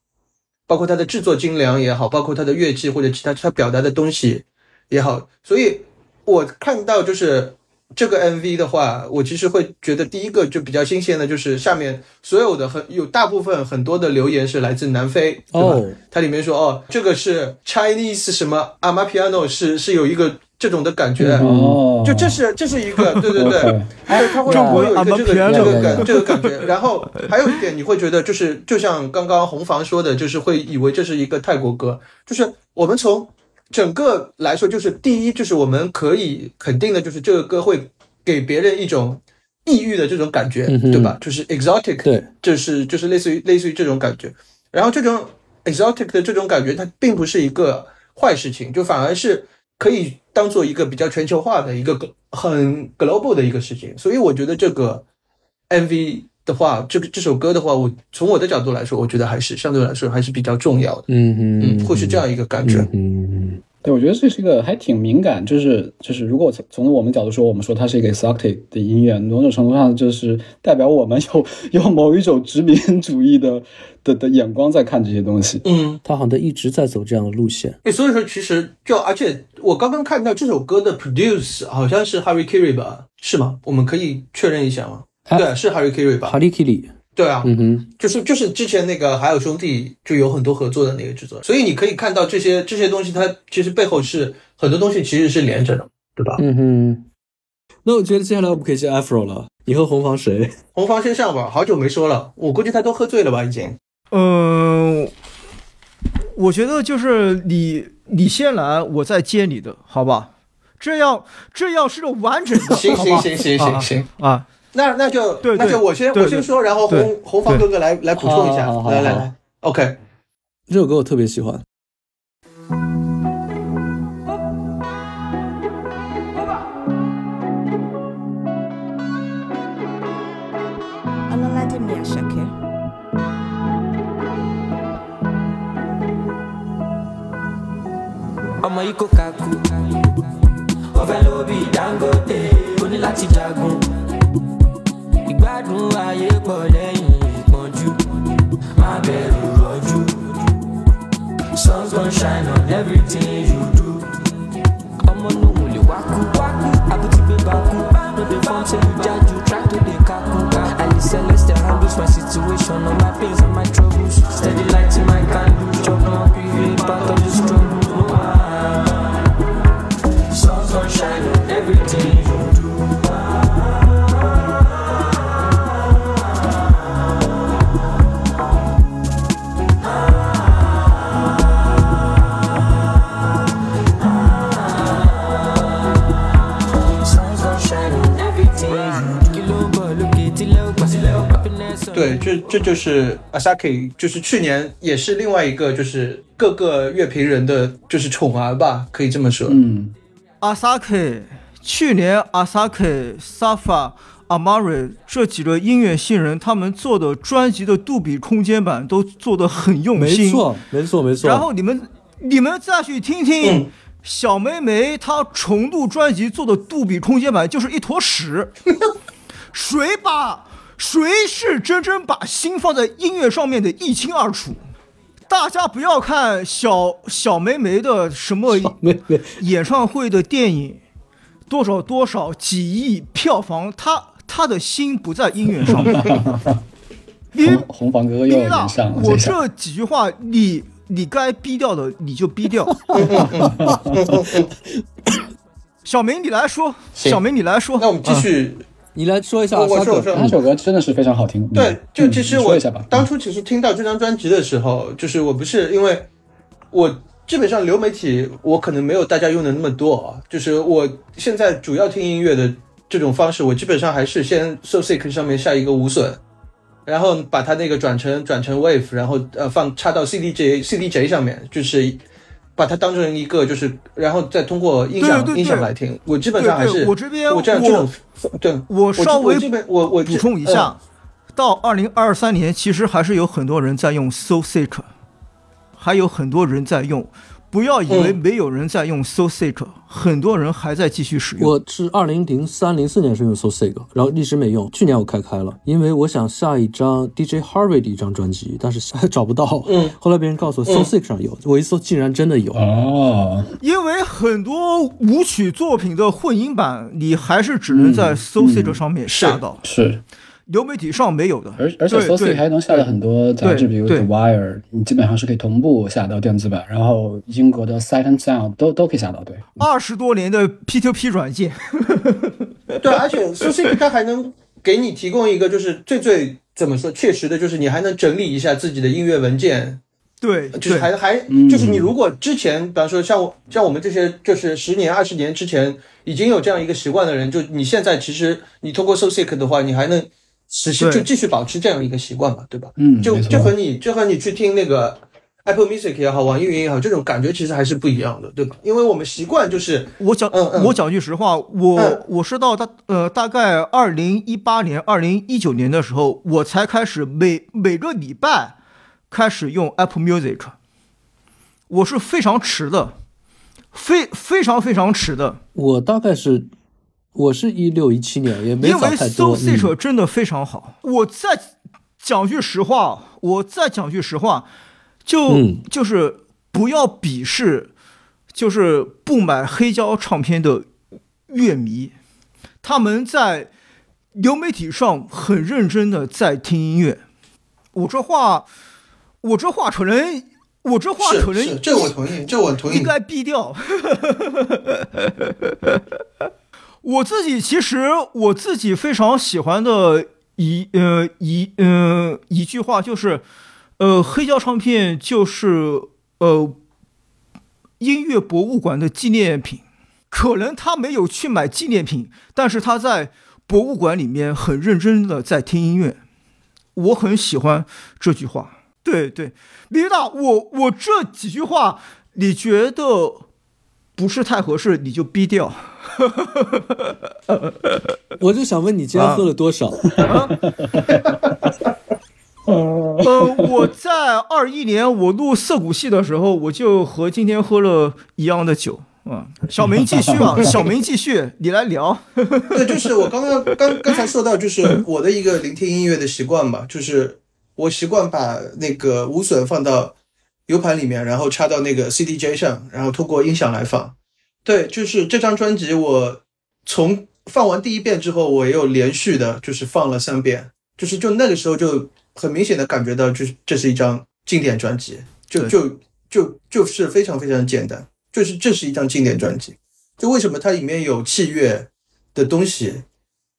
包括它的制作精良也好，包括它的乐器或者其他它表达的东西也好，所以我看到就是这个 MV 的话，我其实会觉得第一个就比较新鲜的就是下面所有的很有大部分很多的留言是来自南非，对吧？哦它里面说哦，这个是 Chinese 什么 Amapiano 是是有一个这种的感觉，哦。就这是这是一个对对 对。对，它会中国会有一个这个这个感这个感觉。然后还有一点，你会觉得就是就像刚刚红房说的，就是会以为这是一个泰国歌，就是我们从整个来说，就是第一，就是我们可以肯定的，就是这个歌会给别人一种异域的这种感觉，对吧？就是 exotic，对，就是就是类似于类似于这种感觉。然后这种 exotic 的这种感觉，它并不是一个坏事情，就反而是可以当做一个比较全球化的一个很 global 的一个事情。所以我觉得这个 MV 的话，这个这首歌的话，我从我的角度来说，我觉得还是相对来说还是比较重要的。嗯哼嗯，会是这样一个感觉。嗯对，我觉得这是一个还挺敏感，就是就是，如果从从我们角度说，我们说它是一个 exotic 的音乐，某种程度上就是代表我们有有某一种殖民主义的的的眼光在看这些东西。嗯，他好像一直在走这样的路线。诶，所以说其实就而且我刚刚看到这首歌的 produce 好像是 Harry Kiri 吧？是吗？我们可以确认一下吗？对，是 Harry Kiri 吧？哈利 k 里，对啊，嗯哼，就是就是之前那个海尔兄弟就有很多合作的那个制作人，所以你可以看到这些这些东西，它其实背后是很多东西其实是连着的，对吧？嗯哼。那我觉得接下来我们可以接 Afro 了。你和红房谁？红房先上吧，好久没说了，我估计他都喝醉了吧，已经。嗯，我觉得就是你你先来，我再接你的，好吧？这样这样是个完整的，行行行行行行啊啊！那那就那就我先我先说，然后红红方哥哥来来补充一下，来来来，OK，这首歌我特别喜欢。Ayé pọ̀ lẹ́yìn shine on everything you do. Ọmọ nùhùn lè wákú àbútí gbé bákú no dey form say you jájú to dey kaku àlè celestial handles my situation. All my pains and my troubles. Steady light my candle. Chop more privé part of the struggle. No wahala. Sun's gon shine on everything 这这就是 Asaki，就是去年也是另外一个，就是各个乐评人的就是宠儿吧，可以这么说。嗯，阿萨克去年 Asaki、Safa、Amari 这几个音乐新人，他们做的专辑的杜比空间版都做的很用心，没错，没错，没错。然后你们你们再去听听。嗯小梅梅她重录专辑做的杜比空间版就是一坨屎，谁把谁是真正把心放在音乐上面的一清二楚？大家不要看小小梅梅的什么演唱会的电影，多少多少几亿票房，她她的心不在音乐上面。红红房哥哥又连上了，我这几句话你。你该逼掉的你就逼掉。小明，你来说。小明，你来说。那我们继续，你来说一下。我说，我说，这首歌真的是非常好听。对，就其实我。当初其实听到这张专辑的时候，就是我不是因为我基本上流媒体，我可能没有大家用的那么多啊。就是我现在主要听音乐的这种方式，我基本上还是先 So Sick 上面下一个无损。然后把它那个转成转成 wave，然后呃放插到 CDJ CDJ 上面，就是把它当成一个就是，然后再通过音响音响来听。我基本上还是我这边我这样这种对，我稍微这边我我补充一下，到二零二三年，其实还是有很多人在用 So Sick，还有很多人在用。不要以为没有人在用 So Sick，、嗯、很多人还在继续使用。我是二零零三零四年是用 So Sick，然后一直没用。去年我开开了，因为我想下一张 DJ Harvey 的一张专辑，但是还找不到。嗯，后来别人告诉我 So Sick 上有，嗯、我一搜竟然真的有。哦，因为很多舞曲作品的混音版，你还是只能在 So Sick 上面下到。嗯、是。流媒体上没有的，而而且 s o c 还能下载很多杂志，比如 The Wire，你基本上是可以同步下到电子版，然后英国的 Sight and Sound 都都可以下到。对，二十多年的 P2P 软件，对，而且 s o c 它还能给你提供一个，就是最最怎么说确实的，就是你还能整理一下自己的音乐文件。对，就是还还就是你如果之前，比方说像我像我们这些，就是十年二十年之前已经有这样一个习惯的人，就你现在其实你通过 So Sick 的话，你还能。持续就继续保持这样一个习惯吧，对吧？嗯，就就和你就和你去听那个 Apple Music 也好，网易云也好，这种感觉其实还是不一样的，对吧？因为我们习惯就是我讲，嗯嗯、我讲句实话，我、嗯、我是到大呃大概二零一八年、二零一九年的时候，我才开始每每个礼拜开始用 Apple Music，我是非常迟的，非非常非常迟的。我大概是。我是一六一七年，也没早太多。因为 So Sick 真的非常好。嗯、我再讲句实话，我再讲句实话，就、嗯、就是不要鄙视，就是不买黑胶唱片的乐迷，他们在流媒体上很认真的在听音乐。我这话，我这话可能，我这话可能，这我同意，这我同意，应该毙掉。我自己其实我自己非常喜欢的一呃一呃一句话就是，呃黑胶唱片就是呃音乐博物馆的纪念品，可能他没有去买纪念品，但是他在博物馆里面很认真的在听音乐，我很喜欢这句话。对对，李大，我我这几句话你觉得不是太合适，你就逼掉。我就想问你今天喝了多少？啊、呃，我在二一年我录涩谷戏的时候，我就和今天喝了一样的酒嗯。小明继续啊，小明继续，你来聊。对，就是我刚刚刚刚才说到，就是我的一个聆听音乐的习惯嘛，就是我习惯把那个无损放到 U 盘里面，然后插到那个 CDJ 上，然后通过音响来放。对，就是这张专辑，我从放完第一遍之后，我又连续的，就是放了三遍，就是就那个时候就很明显的感觉到，就是这是一张经典专辑，就就就就是非常非常简单，就是这是一张经典专辑。就为什么它里面有器乐的东西，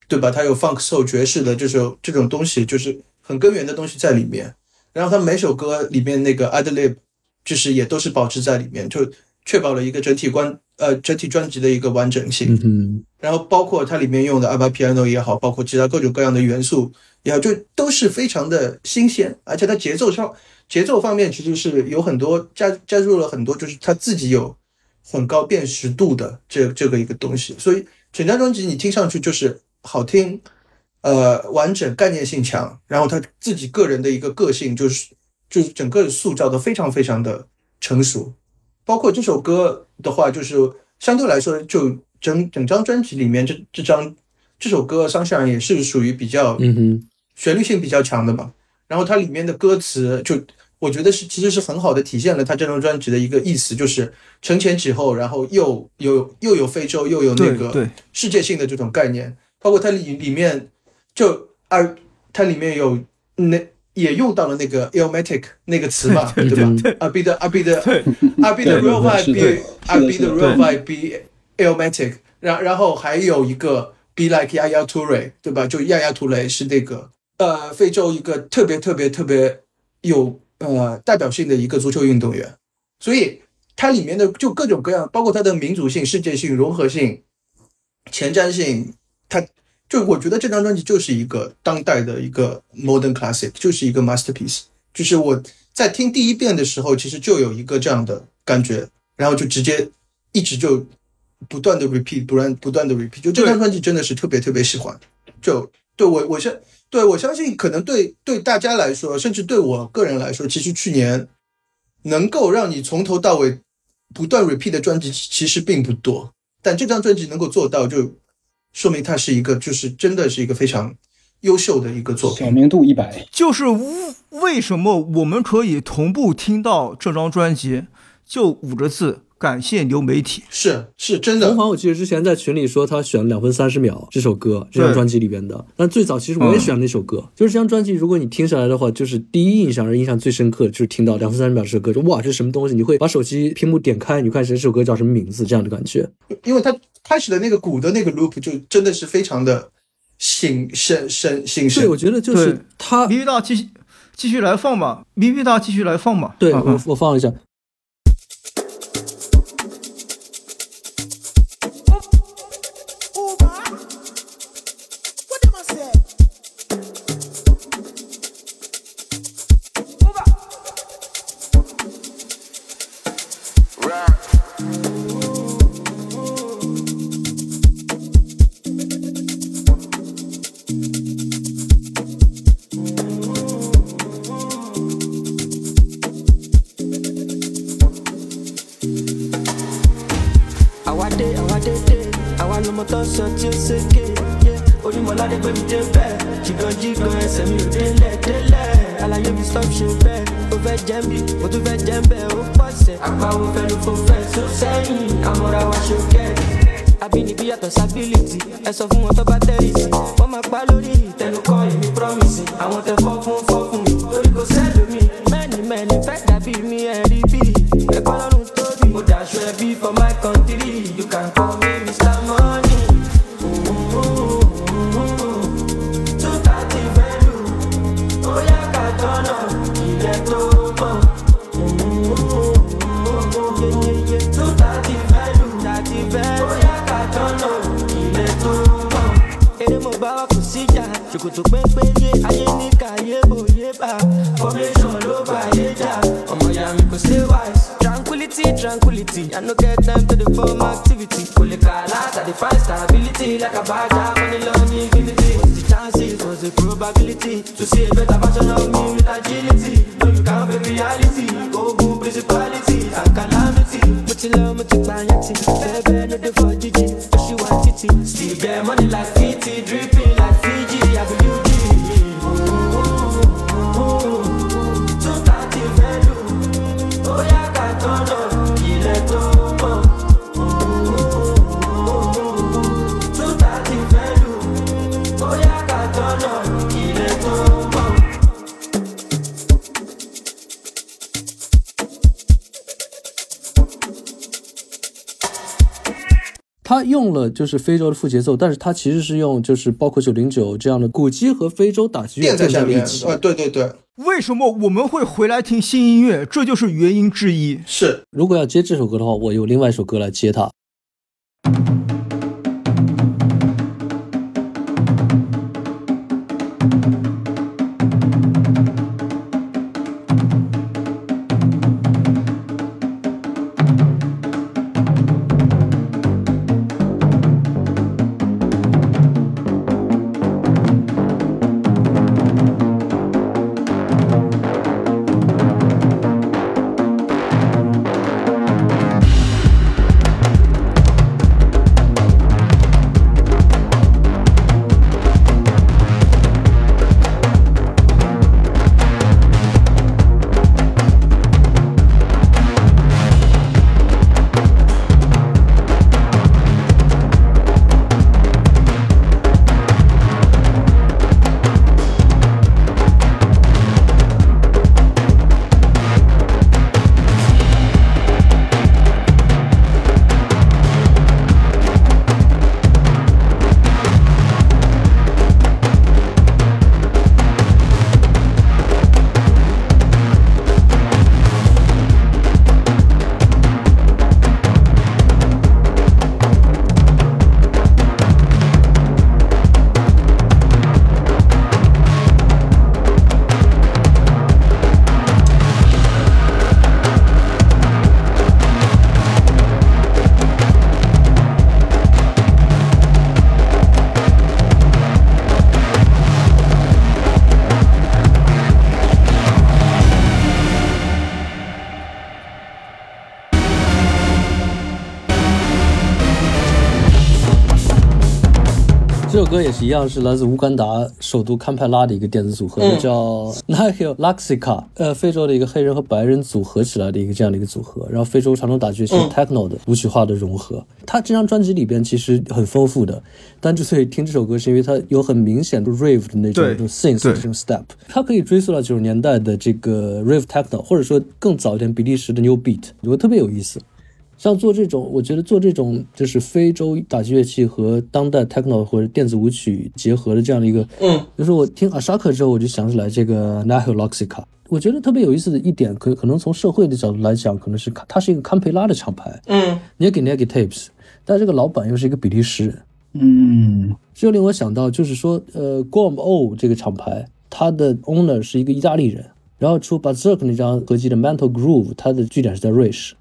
对吧？它有 funk soul 爵士的这种这种东西，就是很根源的东西在里面。然后它每首歌里面那个 ad lib，就是也都是保持在里面，就确保了一个整体观。呃，整体专辑的一个完整性，嗯，然后包括它里面用的阿巴 piano 也好，包括其他各种各样的元素也好，就都是非常的新鲜，而且它节奏上节奏方面其实是有很多加加入了很多，就是它自己有很高辨识度的这这个一个东西，所以整张专辑你听上去就是好听，呃，完整，概念性强，然后他自己个人的一个个性就是就是整个塑造的非常非常的成熟，包括这首歌的话，就是相对来说就整整张专辑里面这这张这首歌《Sunshine》也是属于比较旋律性比较强的嘛，然后它里面的歌词就我觉得是其实是很好的体现了他这张专辑的一个意思，就是承前启后，然后又有又有非洲又有那个世界性的这种概念，包括它里里面就二它里面有那也用到了那个 illmatic 那个词嘛，对对吧？对？I be the I be the 对。I be the real 对 vibe 是 be 的。I 是的 real vibe be illmatic，然然后还有一个 be like Yaya Toure，对吧？就亚亚图雷是那个呃非洲一个特别特别特别有呃代表性的一个足球运动员，所以它里面的就各种各样，包括它的民族性、世界性、融合性、前瞻性，它就我觉得这张专辑就是一个当代的一个 modern classic，就是一个 masterpiece。就是我在听第一遍的时候，其实就有一个这样的感觉，然后就直接一直就不断的 repeat，不断不断的 repeat。就这张专辑真的是特别特别喜欢。就对我我相对我相信，可能对对大家来说，甚至对我个人来说，其实去年能够让你从头到尾不断 repeat 的专辑其实并不多，但这张专辑能够做到，就说明它是一个就是真的是一个非常优秀的一个作品。小明度一百，就是为为什么我们可以同步听到这张专辑，就五个字：感谢流媒体。是是真的。红黄我记得之前在群里说他选了两分三十秒这首歌，这张专辑里边的。但最早其实我也选了那首歌，就是这张专辑，如果你听下来的话，就是第一印象而印象最深刻，就是听到两分三十秒这首歌，就哇这是什么东西？你会把手机屏幕点开，你看这首歌叫什么名字，这样的感觉。因为它开始的那个鼓的那个 loop 就真的是非常的醒神神醒神。对，我觉得就是对他咪咪大继续继续来放吧，咪咪大继续来放吧。对嗯我我放一下。他用了就是非洲的副节奏，但是他其实是用就是包括九零九这样的鼓机和非洲打击乐在下面。啊，对对对，为什么我们会回来听新音乐？这就是原因之一。是如果要接这首歌的话，我有另外一首歌来接它。歌也是一样，是来自乌干达首都堪培拉的一个电子组合，嗯叫 Nihil Laxica，呃，非洲的一个黑人和白人组合起来的一个这样的一个组合，然后非洲传统打击乐器嗯 techno 的舞曲化的融合。他这张专辑里边其实很丰富的，但之所以听这首歌，是因为它有很明显的 rave 的那种对那种 synth 这种 step，它可以追溯到九十年代的这个 rave techno，或者说更早一点比利时的 new beat，我觉得特别有意思。像做这种，我觉得做这种就是非洲打击乐器和当代 techno 或者电子舞曲结合的这样的一个，嗯，就是我听阿沙克之后，我就想起来这个 Nahil Loxica。我觉得特别有意思的一点，可可能从社会的角度来讲，可能是它是一个堪培拉的厂牌，嗯 n e g i Negi Tapes，但这个老板又是一个比利时人，嗯，这就令我想到，就是说，呃 g o 这个厂牌，它的 owner 是一个意大利人，然后出 Berserk 那张合集的 Mental Groove，它的据点是在瑞士。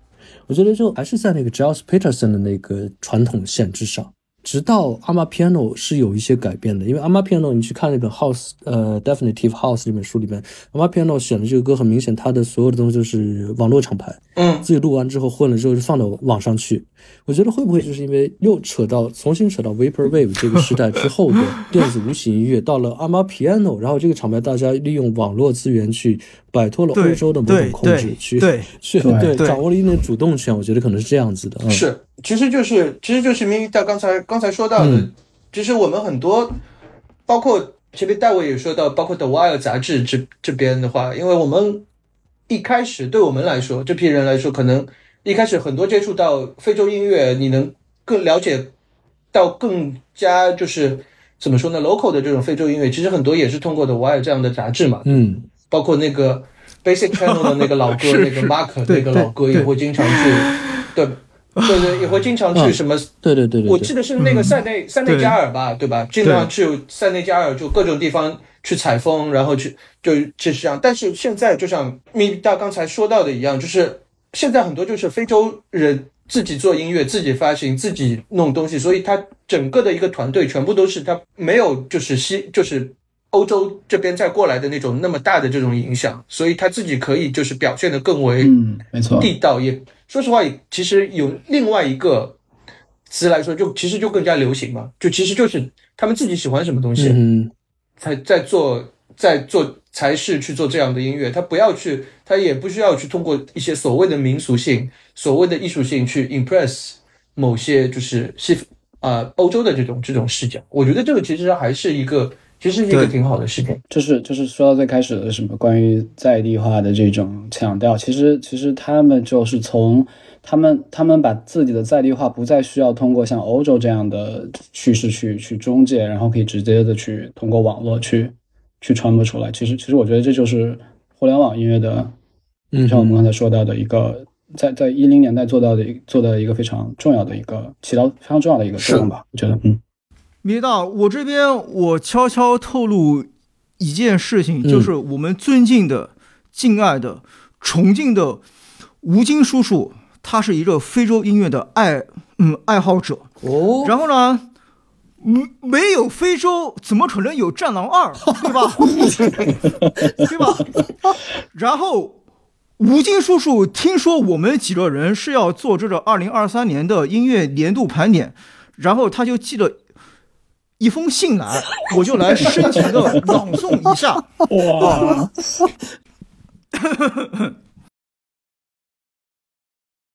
我觉得就还是在那个 Giles Peterson 的那个传统线之上，直到 Ama Piano 是有一些改变的，因为 Ama Piano 你去看那本 House 呃 Definitive House 这本书里面，Ama Piano 选的这个歌很明显，它的所有的东西就是网络厂牌，嗯自己录完之后混了之后就放到网上去。我觉得会不会就是因为又扯到重新扯到 Vaporwave 这个时代之后的电子无形音乐，到了 Ama Piano，然后这个厂牌大家利用网络资源去摆脱了欧洲的某种控制，去去对对掌握了一定的主动权。我觉得可能是这样子的。嗯、是，其实就是其实就是咪咪大刚才刚才说到的，嗯。其实我们很多，包括前面戴维也说到，包括 The Wire 杂志这这边的话，因为我们一开始对我们来说，这批人来说，可能一开始很多接触到非洲音乐，你能更了解到更加就是怎么说呢，local 的这种非洲音乐，其实很多也是通过 The Wire 这样的杂志嘛，嗯，包括那个 Basic Channel 的那个老 哥，那个是。Mark 那个老哥也会经常去，对 对对，也会经常去嗯什么。对对对对，我记得是那个塞内塞内加尔吧，对吧？经常去塞内加尔，就各种地方去采风，然后去就就是这样。但是现在就像米大刚才说到的一样，就是现在很多就是非洲人自己做音乐、自己发行、自己弄东西，所以他整个的一个团队全部都是他没有就是西就是欧洲这边再过来的那种那么大的这种影响，所以他自己可以就是表现的更为嗯，没错，地道，也说实话，也其实有另外一个词来说，就其实就更加流行嘛，就其实就是他们自己喜欢什么东西，嗯。才在做在做才是去做这样的音乐，他不要去，他也不需要去通过一些所谓的民俗性、所谓的艺术性去 impress 某些就是西啊、欧洲的这种这种视角，我觉得这个其实还是一个其实是一个挺好的事情。就是就是说到最开始的什么关于在地化的这种强调，其实其实他们就是从他们他们把自己的在地化不再需要通过像欧洲这样的趋势去去中介，然后可以直接的去通过网络去去传播出来。其实其实我觉得这就是互联网音乐的，嗯像我们刚才说到的一个。在在一零年代做到的一做的一个非常重要的一个起到非常重要的一个作用吧，我觉得，嗯，米大，我这边我悄悄透露一件事情，嗯就是我们尊敬的、敬爱的、崇敬的吴京叔叔，他是一个非洲音乐的爱嗯爱好者。哦，然后呢，没，没有非洲，怎么可能有《战狼二》，对吧？对吧？然后。吴京叔叔听说我们几个人是要做这个二零二三年的音乐年度盘点，然后他就寄了一封信来，我就来深情的朗诵一下。哇！